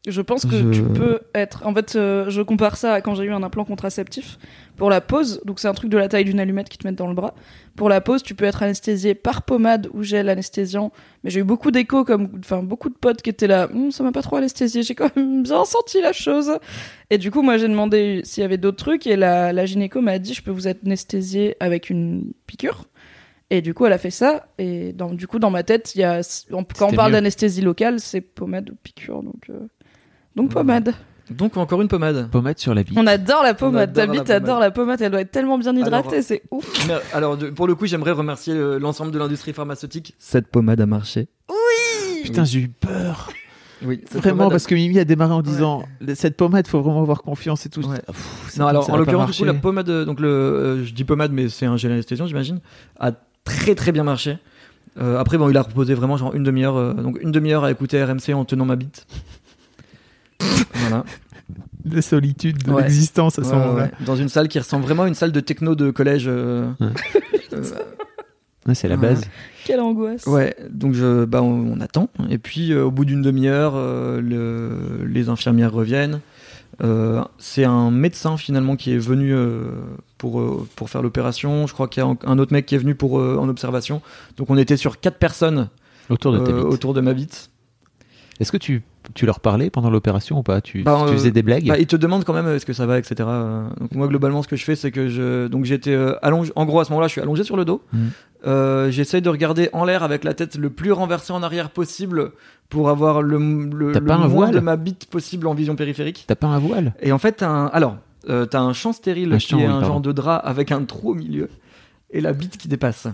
Je pense que Je- tu peux être. En fait, euh, je compare ça à quand j'ai eu un implant contraceptif. Pour la pause, donc c'est un truc de la taille d'une allumette qui te met dans le bras. Pour la pause, tu peux être anesthésié par pommade ou gel anesthésiant. Mais j'ai eu beaucoup d'échos, comme, enfin, beaucoup de potes qui étaient là. Hum, ça m'a pas trop anesthésié, j'ai quand même bien senti la chose. Et du coup, moi, j'ai demandé s'il y avait d'autres trucs et la, la gynéco m'a dit, je peux vous anesthésier avec une piqûre. Et du coup, elle a fait ça. Et dans, du coup, dans ma tête, il y a, quand on parle d'anesthésie locale, c'est pommade ou piqûre. Donc, euh, donc pommade. Donc, encore une pommade. Pommade sur la bite. On adore la pommade. adore Ta la bite pommade. adore la pommade. Elle doit être tellement bien hydratée, Alors, c'est ouf. Mais, alors, pour le coup, j'aimerais remercier euh, l'ensemble de l'industrie pharmaceutique. Cette pommade a marché. Putain, j'ai eu peur. Oui, Vraiment, parce que Mimi a démarré en disant cette pommade, faut vraiment avoir confiance et tout. Ouais. Pff, c'est Non, alors en l'occurrence, du coup, la pommade, euh, donc le, euh, je dis pommade, mais c'est un gel anesthésiant, j'imagine, a très très bien marché. Euh, après, bon, il a reposé vraiment genre une demi-heure, euh, donc une demi-heure à écouter RMC en tenant ma bite. Voilà. La solitude de Ouais. l'existence à ce Ouais, moment-là. ouais. Dans une salle qui ressemble vraiment à une salle de techno de collège. euh, Ouais. Ouais, c'est la Ouais. base. Quelle angoisse. Ouais, donc je, bah, on, on attend. Et puis euh, au bout d'une demi-heure, euh, le- les infirmières reviennent. Euh, c'est un médecin finalement qui est venu euh, pour, euh, pour faire l'opération. Je crois qu'il y a un- un autre mec qui est venu pour, euh, en observation. Donc on était sur quatre personnes Autour de ta bite. autour de ma bite. Est-ce que tu, tu leur parlais pendant l'opération ou pas? Tu, Bah, tu euh, faisais des blagues? Bah, ils te demandent quand même euh, est-ce que ça va, etc. Donc moi globalement ce que je fais c'est que je donc j'étais euh, allongé. En gros à ce moment-là je suis allongé sur le dos. Euh, J'essaye de regarder en l'air avec la tête le plus renversée en arrière possible pour avoir le, le, le pas un moins voile? de ma bite possible en vision périphérique. T'as pas un voile? Et en fait un alors euh, t'as un champ stérile Un qui champ, est oui, un pardon. genre de drap avec un trou au milieu et la bite qui dépasse.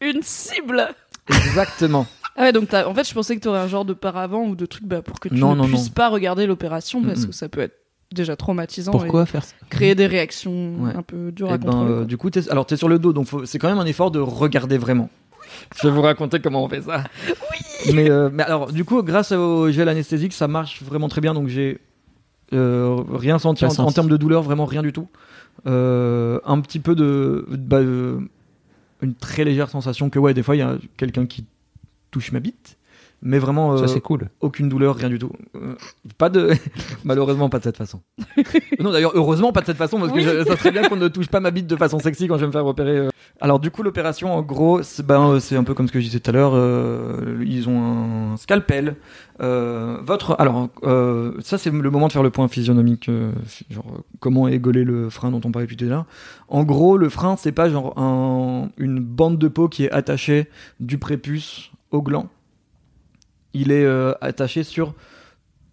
Une cible. Exactement. Ah ouais, donc t'as- en fait, je pensais que t'aurais un genre de paravent ou de truc bah, pour que tu Non, ne non, puisses non. pas regarder l'opération parce que ça peut être déjà traumatisant Pourquoi faire ça et créer des réactions Ouais. un peu dures Et à ben, contrôler. euh, du coup, t'es, alors t'es sur le dos, donc faut- c'est quand même un effort de regarder vraiment. Je vais vous raconter comment on fait ça. Oui. Mais, euh, mais alors, du coup, grâce au gel anesthésique, ça marche vraiment très bien. Donc j'ai euh, rien senti en, termes de douleur, vraiment rien du tout. Euh, un petit peu de, bah, euh, une très légère sensation que ouais, des fois il y a quelqu'un qui touche ma bite. Mais vraiment, Ça euh, c'est cool. aucune douleur, rien du tout. Euh, pas de, malheureusement pas de cette façon. non d'ailleurs heureusement pas de cette façon parce que Oui. je- ça serait bien qu'on ne touche pas ma bite de façon sexy quand je vais me faire opérer. euh. Alors du coup l'opération en gros c'est ben, c'est un peu comme ce que je disais tout à l'heure. euh, ils ont un scalpel. Votre alors ça c'est le moment de faire le point physionomique. genre comment égoler le frein dont on parlait tout à l'heure. En gros le frein c'est pas genre un- une bande de peau qui est attachée du prépuce au gland il est euh, attaché sur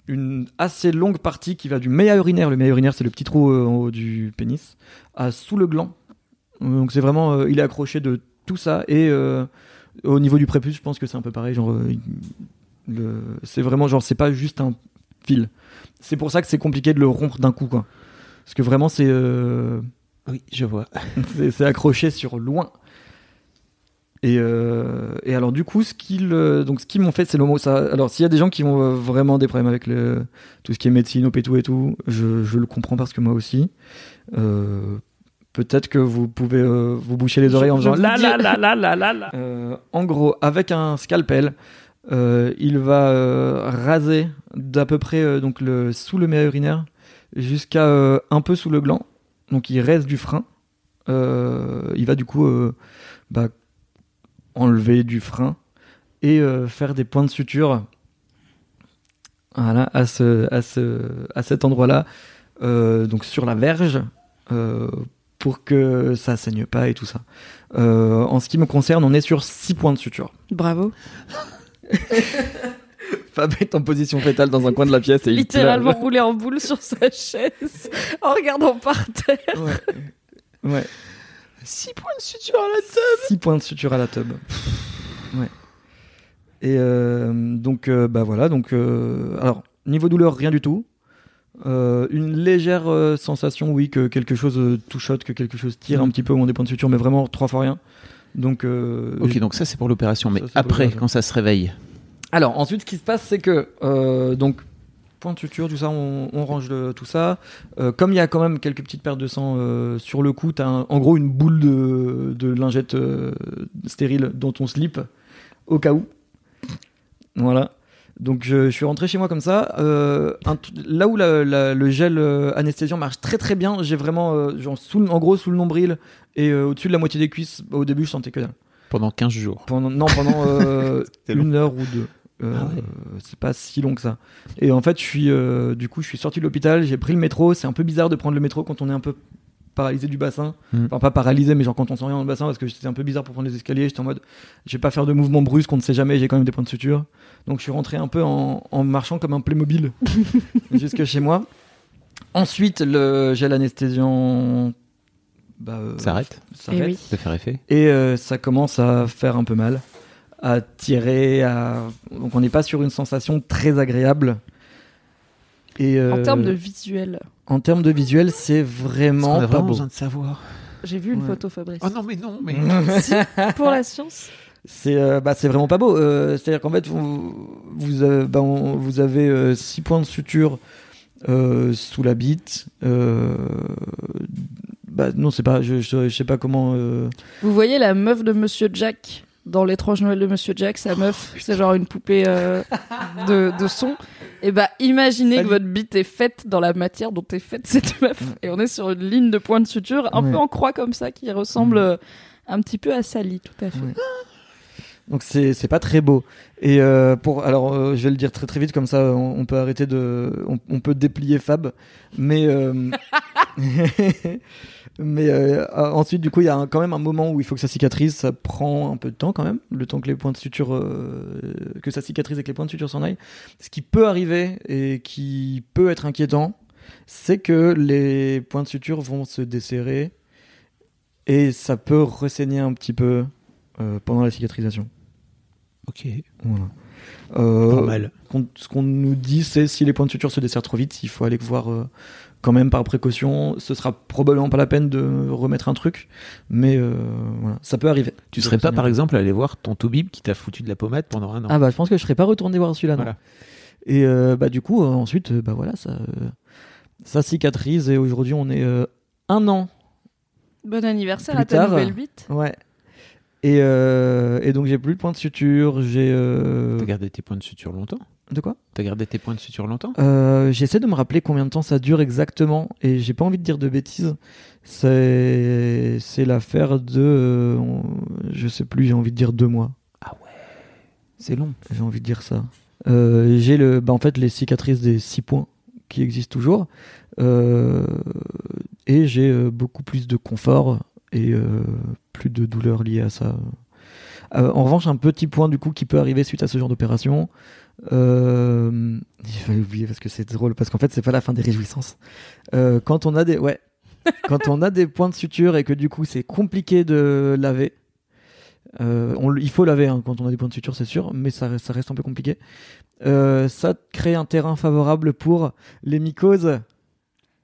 une assez longue partie qui va du méa urinaire. Le méa urinaire, c'est le petit trou euh, en haut du pénis, à sous le gland. Donc c'est vraiment, euh, il est accroché de tout ça. Et euh, au niveau du prépuce, je pense que c'est un peu pareil. Genre, le- c'est vraiment genre, c'est pas juste un fil. C'est pour ça que c'est compliqué de le rompre d'un coup, quoi. Parce que vraiment, c'est Oui, je vois. c'est accroché sur loin. Et, euh, et alors du coup, ce qu'ils euh, donc ce qu'ils m'ont fait, c'est le mot ça. Alors s'il y a des gens qui ont euh, vraiment des problèmes avec le, tout ce qui est médecine, op et tout et tout, je, je le comprends parce que moi aussi. Euh, Peut-être que vous pouvez euh, vous boucher les oreilles en faisant la la la la la. Euh, en gros, avec un scalpel, il va raser d'à peu près donc le sous le méa urinaire jusqu'à un peu sous le gland. Donc il reste du frein. Il va du coup bah, enlever du frein et euh, faire des points de suture. Voilà, à, ce, à, ce, à cet endroit-là, euh, donc sur la verge, euh, pour que ça saigne pas et tout ça. En ce qui me concerne, on est sur 6 points de suture. Bravo. Fab est en position fétale dans un coin de la pièce et il Littéralement pleure. roulé en boule sur sa chaise en regardant par terre. Ouais. ouais. 6 points de suture à la tête 6 points de suture à la tub. Ouais. Et euh, donc, euh, bah voilà. Donc, euh, alors, niveau douleur, rien du tout. Euh, une légère euh, sensation, oui, que quelque chose euh, touchote, que quelque chose tire un Mhm. petit peu au moment des points de suture, mais vraiment trois fois rien. Donc, euh, Ok, donc ça c'est pour l'opération, mais Ça, après, quand ça se réveille. Alors ensuite, ce qui se passe, c'est que euh, donc point de suture, tout ça, on, on range le- tout ça. Euh, comme il y a quand même quelques petites pertes de sang euh, sur le cou, t'as un- en gros une boule de, de lingette euh, stérile dont on slip au cas où. Voilà. Donc je, je suis rentré chez moi comme ça. Un là où la- la- le gel anesthésiant marche très très bien, j'ai vraiment genre sous, le- en gros sous le nombril et au-dessus de la moitié des cuisses. Au début, je sentais que dalle. Pendant 15 jours. Pendant, non, pendant une heure ou deux. Euh, Ah ouais. C'est pas si long que ça. Et en fait, je suis, euh, du coup, je suis sorti de l'hôpital, j'ai pris le métro. C'est un peu bizarre de prendre le métro quand on est un peu paralysé du bassin. Mm. Enfin, pas paralysé, mais genre quand on sent rien dans le bassin, parce que c'était un peu bizarre pour prendre les escaliers. J'étais en mode, je vais pas faire de mouvements brusques, on ne sait jamais, j'ai quand même des points de suture. Donc, je suis rentré un peu en, en marchant comme un Playmobil jusque chez moi. Ensuite, le gel anesthésiant. Bah, euh, S'arrête s'arrête. Eh oui. Ça faire effet Et euh, ça commence à faire un peu mal, à tirer, à... donc on n'est pas sur une sensation très agréable. Et En euh, termes de visuel, en termes de visuel, c'est vraiment a pas beau. besoin de savoir. j'ai vu une Ouais. photo Fabrice. Oh non, mais non, mais. Pour la science. C'est euh, bah, c'est vraiment pas beau. Euh, C'est-à-dire qu'en fait, vous, vous, avez, bah, on- vous avez 6 points de suture euh, sous la bite. Euh, bah, non, c'est pas. Je, je, je sais pas comment. euh, Vous voyez la meuf de Monsieur Jack? Dans l'étrange Noël de Monsieur Jack, sa meuf, c'est genre une poupée euh, de, de son. Et bah imaginez Salut. que votre bite est faite dans la matière dont est faite cette meuf. Et on est sur une ligne de point de suture un Ouais. peu en croix comme ça qui ressemble euh, un petit peu à Sally, tout à fait. Ouais. Donc c'est c'est pas très beau. Et euh, pour alors euh, je vais le dire très très vite comme ça on, on peut arrêter de on, on peut déplier Fab mais euh, mais euh, ah, ensuite du coup il y a un- quand même un moment où il faut que ça cicatrise ça prend un peu de temps quand même le temps que les points de suture euh, que ça cicatrise et que les points de suture s'en aillent. Ce qui peut arriver et qui peut être inquiétant c'est que les points de suture vont se desserrer et ça peut ressaigner un petit peu euh, pendant la cicatrisation. Ok. Voilà. Euh, Normal. ce qu'on nous dit, c'est si les points de suture se desserrent trop vite, il faut aller voir euh, quand même par précaution. Ce sera probablement pas la peine de remettre un truc, mais euh, voilà, ça peut arriver. Tu serais pas, par exemple, allé voir ton Toubib qui t'a foutu de la pommade pendant un an? Ah bah je pense que je serais pas retourné voir celui-là. non. Voilà. Et euh, bah du coup euh, ensuite bah voilà ça euh, ça cicatrise et aujourd'hui on est euh, un an Bon anniversaire Plus à ta tard. nouvelle bite. ouais et, euh, et donc j'ai plus de points de suture j'ai euh, T'as gardé tes points de suture longtemps? De quoi? T'as gardé tes points de suture longtemps? Euh, J'essaie de me rappeler combien de temps ça dure exactement et j'ai pas envie de dire de bêtises. C'est c'est l'affaire de euh, je sais plus. J'ai envie de dire deux mois. C'est long. J'ai envie de dire ça. Euh, j'ai le bah en fait les cicatrices des six points qui existent toujours Euh, et j'ai euh, beaucoup plus de confort et euh, plus de douleur liée à ça. Euh, en revanche, un petit point du coup qui peut arriver suite à ce genre d'opération. Euh, je vais oublier parce que c'est drôle parce qu'en fait c'est pas la fin des réjouissances. Euh, quand on a des ouais, quand on a des points de suture et que du coup c'est compliqué de laver. euh, on il faut laver hein, quand on a des points de suture, c'est sûr, mais ça, reste- ça reste un peu compliqué. Euh, ça crée un terrain favorable pour les mycoses.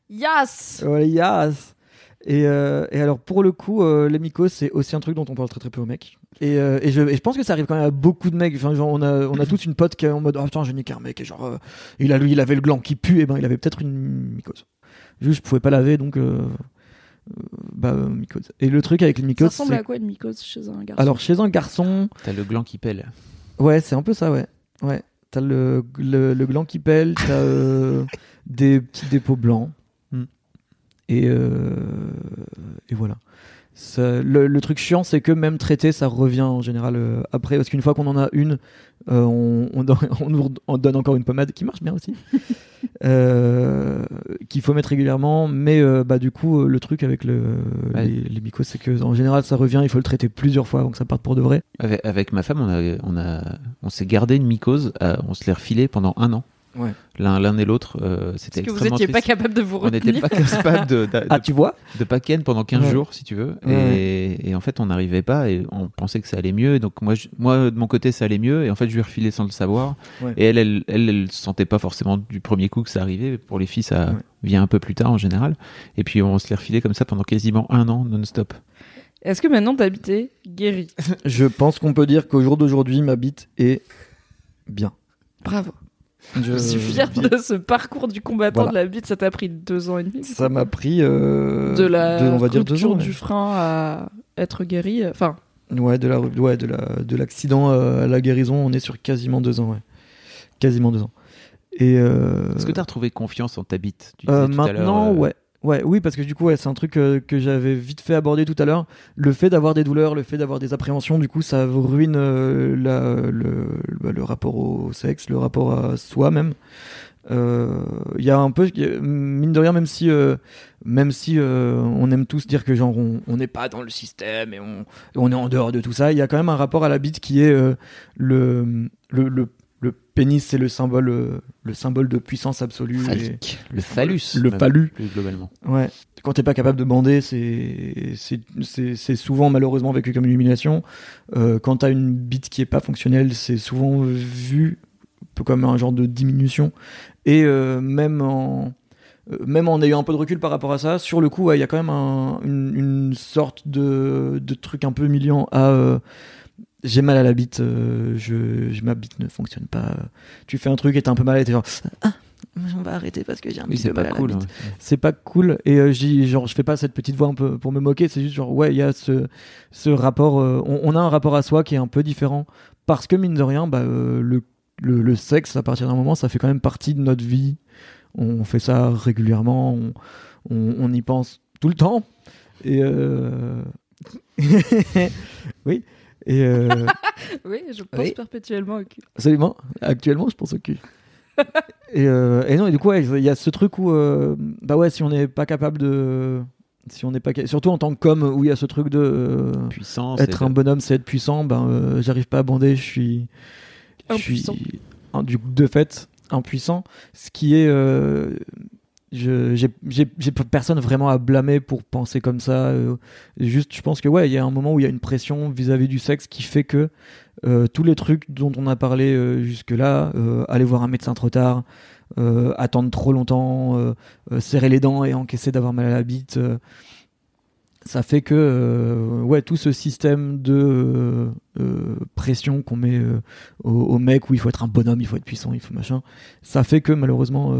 Yes Ouais, yes. Et, et alors pour le coup, les mycoses, c'est aussi un truc dont on parle très très peu aux mecs. Et, euh, et, je, et je pense que ça arrive quand même à beaucoup de mecs. Enfin, genre, on a, on a tous une pote qui est en mode, oh putain, j'ai niqué un mec, et genre, euh, il a lui, il avait le gland qui pue, et ben, il avait peut-être une mycose. Juste, je pouvais pas laver, donc, euh, bah, euh, mycose. Et le truc avec les Ça mycoses, ressemble c'est- à quoi une mycose chez un garçon? Alors chez un garçon, T'as le gland qui pèle. ouais, c'est un peu ça, ouais, ouais. T'as le, le, le gland qui pèle, t'as euh, des petits dépôts blancs, Hmm. et euh, et voilà. Le, le truc chiant, c'est que même traité, ça revient en général euh, après, parce qu'une fois qu'on en a une, euh, on, on, donne, on nous on donne encore une pommade qui marche bien aussi, euh, qu'il faut mettre régulièrement. Mais bah, du coup, le truc avec le, Ouais. les, les mycoses, c'est que en général, ça revient, il faut le traiter plusieurs fois avant que ça parte pour de vrai. Avec, avec ma femme, on, a, on, a, on s'est gardé une mycose, on se l'est refilé pendant un an. Ouais. L'un et l'autre, euh, c'était Parce que vous extrêmement étiez pas capable de vous On n'était retenir. pas capable de, de, Ah, de, tu vois de pas ken pendant 15 Ouais. jours, si tu veux. Ouais. Et, et en fait, on n'arrivait pas et on pensait que ça allait mieux. Et donc, moi, je- moi, de mon côté, ça allait mieux. Et en fait, je lui ai refilé sans le savoir. Ouais. Et elle, elle, elle, elle sentait pas forcément du premier coup que ça arrivait. Pour les filles, ça Ouais. vient un peu plus tard en général. Et puis, on se l'est refilé comme ça pendant quasiment un an non-stop. Est-ce que maintenant t'as habité guéri? Je pense qu'on peut dire qu'au jour d'aujourd'hui, ma bite est bien. Bravo. Je, Je suis fier de ce parcours du combattant Voilà. de la bite. Ça t'a pris deux ans et demi. Ça m'a pris euh, de la deux- on va dire deux ans. du ouais. frein à être guéri. Enfin, Ouais, de la ouais, de la de l'accident euh, à la guérison, on est sur quasiment deux ans, ouais. Quasiment deux ans. Et euh, Est-ce que tu as retrouvé confiance en ta bite Tu euh, maintenant, euh, ouais. Ouais, oui, parce que du coup, c'est un truc euh, que j'avais vite fait aborder tout à l'heure. Le fait d'avoir des douleurs, le fait d'avoir des appréhensions, du coup, ça ruine euh, bah, le rapport au sexe, le rapport à soi même. Euh, Il y a un peu, mine de rien, même si, même si on aime tous dire que genre on n'est pas dans le système et on, est en dehors de tout ça, il y a quand même un rapport à la bite qui est le, le pénis, c'est le symbole, euh, le symbole de puissance absolue. et-. Le phallus. Le même, phallus. Plus globalement. Ouais. Quand t'es pas capable de bander, c'est souvent malheureusement vécu comme une humiliation. Euh, quand t'as une bite qui est pas fonctionnelle, c'est souvent vu un peu comme un genre de diminution. Et euh, même en euh, même en ayant un peu de recul par rapport à ça, sur le coup, ouais, il y a quand même un- une, une sorte de, de truc un peu humiliant à j'ai mal à la bite, euh, je, je- ma bite ne fonctionne pas. Tu fais un truc et t'es un peu mal et t'es genre ah, on va arrêter parce que j'ai un Oui, petit peu mal à la cool. bite ouais. c'est pas cool et euh, genre je fais pas cette petite voix un peu pour me moquer c'est juste genre ouais il y a ce ce rapport euh, on, on a un rapport à soi qui est un peu différent parce que mine de rien bah, euh, le, le le sexe à partir d'un moment ça fait quand même partie de notre vie on fait ça régulièrement on, on, on y pense tout le temps et oui et euh, oui, je pense Oui. perpétuellement au cul. Absolument. Actuellement, je pense au cul. et, euh, et non, et du coup, ouais, il y a ce truc où, euh, bah ouais, si on n'est pas capable de, si on n'est pas, surtout en tant que com, où il y a ce truc de euh, Puissance. être un de- bonhomme, c'est être puissant. Ben, euh, j'arrive pas à bander, je suis, je suis Impuissant. un- du de fait impuissant. Ce qui est, euh, je, j'ai, personne vraiment à blâmer pour penser comme ça. euh, juste, je pense que ouais, il y a un moment où il y a une pression vis-à-vis du sexe qui fait que euh, tous les trucs dont on a parlé euh, jusque-là, aller voir un médecin trop tard, attendre trop longtemps, serrer les dents et encaisser d'avoir mal à la bite, ça fait que euh, ouais tout ce système de euh, euh, pression qu'on met euh, au, au mec où il faut être un bonhomme, il faut être puissant, il faut machin, ça fait que malheureusement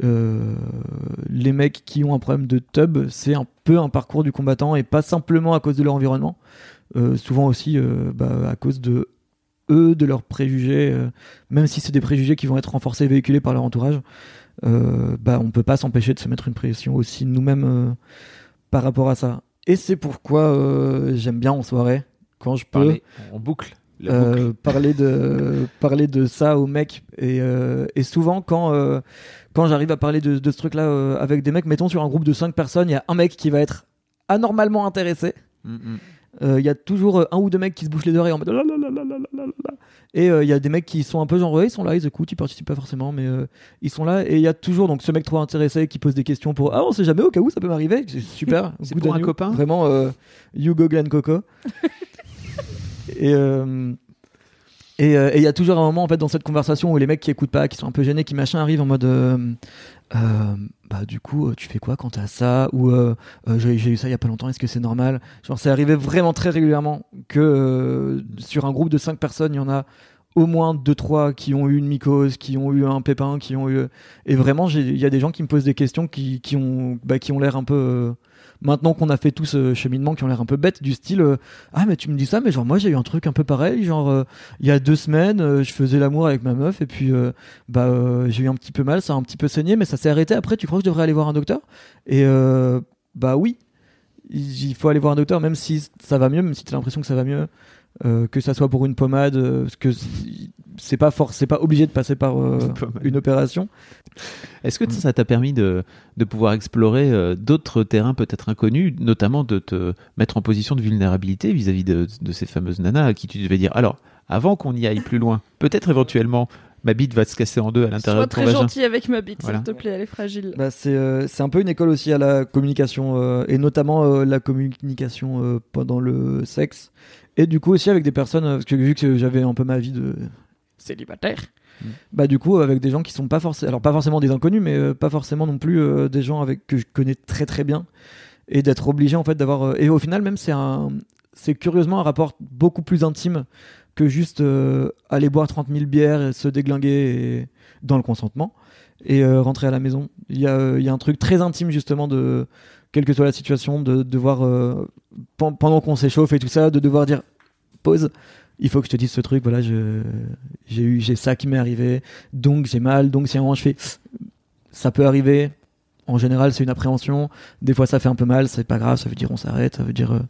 les mecs qui ont un problème de tub, c'est un peu un parcours du combattant et pas simplement à cause de leur environnement, souvent aussi bah, à cause de eux, de leurs préjugés, même si c'est des préjugés qui vont être renforcés et véhiculés par leur entourage, bah, on peut pas s'empêcher de se mettre une pression aussi nous-mêmes par rapport à ça. Et c'est pourquoi euh, j'aime bien en soirée, quand je peux, Parler en boucle. Euh, parler de parler de ça aux mecs et, euh, et souvent quand euh, quand j'arrive à parler de, de ce truc là avec des mecs mettons sur un groupe de 5 personnes il y a un mec qui va être anormalement intéressé Mm, mm. Il y a toujours un ou deux mecs qui se bouchent les oreilles en mode et euh, il y a des mecs qui sont un peu genre ouais, ils sont là ils écoutent ils participent pas forcément mais euh, ils sont là. Et il y a toujours donc ce mec trop intéressé qui pose des questions pour ah on sait jamais au cas où ça peut m'arriver. C'est super. C'est pour un you. copain vraiment euh, you go Glen Coco. Et euh, et il y a toujours un moment en fait dans cette conversation où les mecs qui écoutent pas, qui sont un peu gênés, qui machin arrivent en mode bah du coup, euh, tu fais quoi quand t'as ça Ou euh, euh, j'ai eu ça il y a pas longtemps, est-ce que c'est normal Genre, c'est arrivé vraiment très régulièrement que euh, sur un groupe de 5 personnes, il y en a au moins 2-3 qui ont eu une mycose, qui ont eu un pépin, qui ont eu. Et vraiment, il y a des gens qui me posent des questions qui, qui ont, bah, qui ont l'air un peu. Euh, Maintenant qu'on a fait tout ce cheminement, qui ont l'air un peu bêtes, du style euh, Ah, mais tu me dis ça, mais genre, moi j'ai eu un truc un peu pareil. Genre, euh, il y a deux semaines, euh, je faisais l'amour avec ma meuf, et puis euh, bah, euh, j'ai eu un petit peu mal, ça a un petit peu saigné, mais ça s'est arrêté. Après, tu crois que je devrais aller voir un docteur? Et euh, bah oui, il faut aller voir un docteur, même si ça va mieux, même si tu as l'impression que ça va mieux, euh, que ça soit pour une pommade, euh, parce que c'est pas fort, c'est pas obligé de passer par euh, Une opération. Est-ce que ça t'a permis de, de pouvoir explorer euh, d'autres terrains peut-être inconnus, notamment de te mettre en position de vulnérabilité vis-à-vis de, de ces fameuses nanas à qui tu devais dire alors, avant qu'on y aille plus loin, peut-être éventuellement ma bite va se casser en deux à l'intérieur de ton très vagin. gentil avec ma bite, Voilà. s'il te plaît, elle est fragile. Bah, c'est euh, c'est un peu une école aussi à la communication, euh, et notamment euh, la communication euh, pendant le sexe. Et du coup aussi avec des personnes, parce que vu que j'avais un peu ma vie de Célibataire. bah du coup avec des gens qui sont pas forcément alors pas forcément des inconnus mais euh, pas forcément non plus euh, des gens avec que je connais très très bien. Et d'être obligé en fait d'avoir euh, et au final même c'est un c'est curieusement un rapport beaucoup plus intime que juste euh, aller boire 30 000 bières et se déglinguer dans le consentement. Et euh, rentrer à la maison. Il y a euh, y a un truc très intime justement de quelle que soit la situation de devoir euh, pen- pendant qu'on s'échauffe et tout ça de devoir dire pause il faut que je te dise ce truc voilà j'ai eu j'ai ça qui m'est arrivé donc j'ai mal donc si à un moment je fais ça peut arriver en général c'est une appréhension des fois ça fait un peu mal c'est pas grave ça veut dire on s'arrête ça veut dire euh,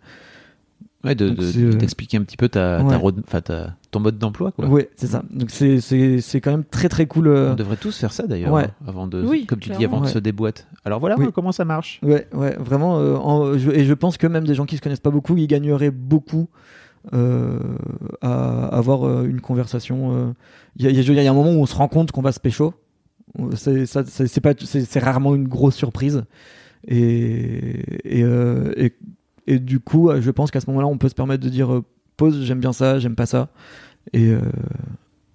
Ouais, de, euh, d'expliquer un petit peu ta, ta Ouais. road- enfin, ta- ton mode d'emploi. Quoi. ouais c'est ça donc c'est c'est c'est quand même très très cool euh, On devrait tous faire ça d'ailleurs, Ouais. hein, avant de, Oui, comme tu dis, avant de se déboîter. Alors voilà Oui. comment ça marche? Ouais, ouais, vraiment. euh, en- je- et je pense que même des gens qui se connaissent pas beaucoup, ils gagneraient beaucoup euh, à avoir euh, une conversation. euh. Il y, a- un moment où on se rend compte qu'on va se pécho. C'est rarement une grosse surprise. Et du coup, je pense qu'à ce moment-là, on peut se permettre de dire pause, j'aime bien ça, j'aime pas ça. Et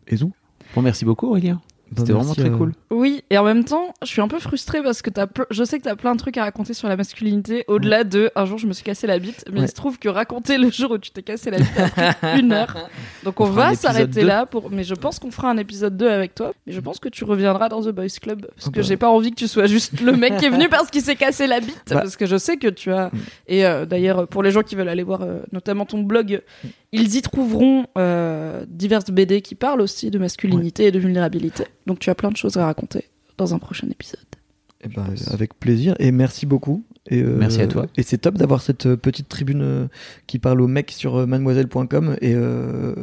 et zou. Bon, merci beaucoup Aurélien. C'était Bah, vraiment très euh, cool. Oui, et en même temps, je suis un peu frustrée parce que as ple- je sais que t'as plein de trucs à raconter sur la masculinité, au-delà de un jour je me suis cassé la bite, mais Ouais. il se trouve que raconter le jour où tu t'es cassé la bite a pris une heure. Donc on, va s'arrêter 2. là pour. Mais je pense qu'on fera un épisode 2 avec toi. Mais je pense que tu reviendras dans The Boys Club parce Ah que bah. j'ai pas envie que tu sois juste le mec qui est venu parce qu'il s'est cassé la bite. Bah. Parce que je sais que tu as. Mm. Et euh, d'ailleurs, pour les gens qui veulent aller voir euh, notamment ton blog, ils y trouveront euh, diverses BD qui parlent aussi de masculinité et de vulnérabilité. Donc tu as plein de choses à raconter dans un prochain épisode. Eh ben, avec plaisir et merci beaucoup. Et, euh, Merci à toi. Et c'est top d'avoir cette euh, petite tribune euh, qui parle aux mecs sur mademoiselle.com. Et, euh,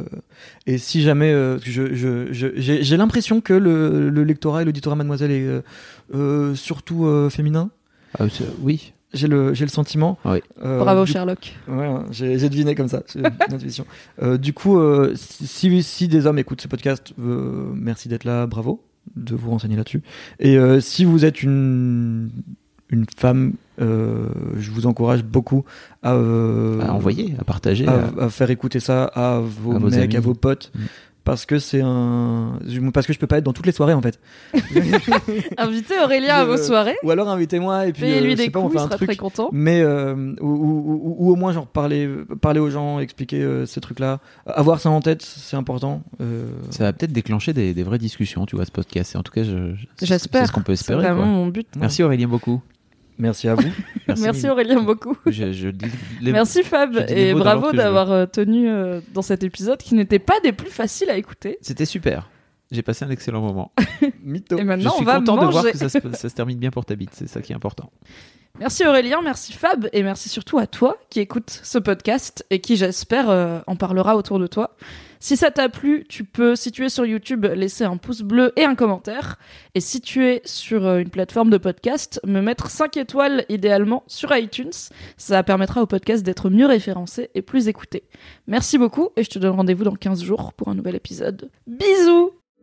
et si jamais. euh, je, je, je- j'ai, j'ai l'impression que le, le lectorat et l'auditorat mademoiselle est surtout euh, féminin. Ah, oui. J'ai le, j'ai le sentiment. Oui. Euh, Bravo du- Sherlock. Ouais, ouais, j'ai, j'ai deviné comme ça. j'ai une intuition. Euh, du coup, euh, si, si des hommes écoutent ce podcast, euh, merci d'être là, bravo de vous renseigner là-dessus. Et euh, si vous êtes une, une femme, euh, je vous encourage beaucoup à, euh, à envoyer, à partager. à, à- à faire écouter ça à vos, À vos mecs, amis. à vos potes. Mm. Parce que c'est un. Parce que je peux pas être dans toutes les soirées en fait. Invitez Aurélien à vos soirées. Ou alors invitez-moi et puis. euh, Payez-lui je sais des pas, on coups, fait un sera truc très content. mais euh, ou, ou- ou- ou au moins genre parler parler aux gens expliquer euh, ces trucs là avoir ça en tête c'est important euh, Ça va peut-être déclencher des, des vraies discussions, tu vois, ce podcast. Et en tout cas, je, je- J'espère. C'est ce qu'on peut C'est espérer. vraiment quoi. mon but. Merci Aurélien beaucoup. Merci à vous Merci, Aurélien beaucoup. Je, je dis les- Merci Fab je dis les et bravo je d'avoir euh, tenu euh, dans cet épisode qui n'était pas des plus faciles à écouter. C'était super. J'ai passé un excellent moment. mytho Et Je maintenant suis on va content de voir que ça se, ça se termine bien pour ta bite. C'est ça qui est important. Merci Aurélien, merci Fab et merci surtout à toi qui écoute ce podcast et qui j'espère euh, en parlera autour de toi. Si ça t'a plu, tu peux, si tu es sur YouTube, laisser un pouce bleu et un commentaire. Et si tu es sur euh, une plateforme de podcast, me mettre 5 étoiles idéalement sur iTunes. Ça permettra au podcast d'être mieux référencé et plus écouté. Merci beaucoup et je te donne rendez-vous dans 15 jours pour un nouvel épisode. Bisous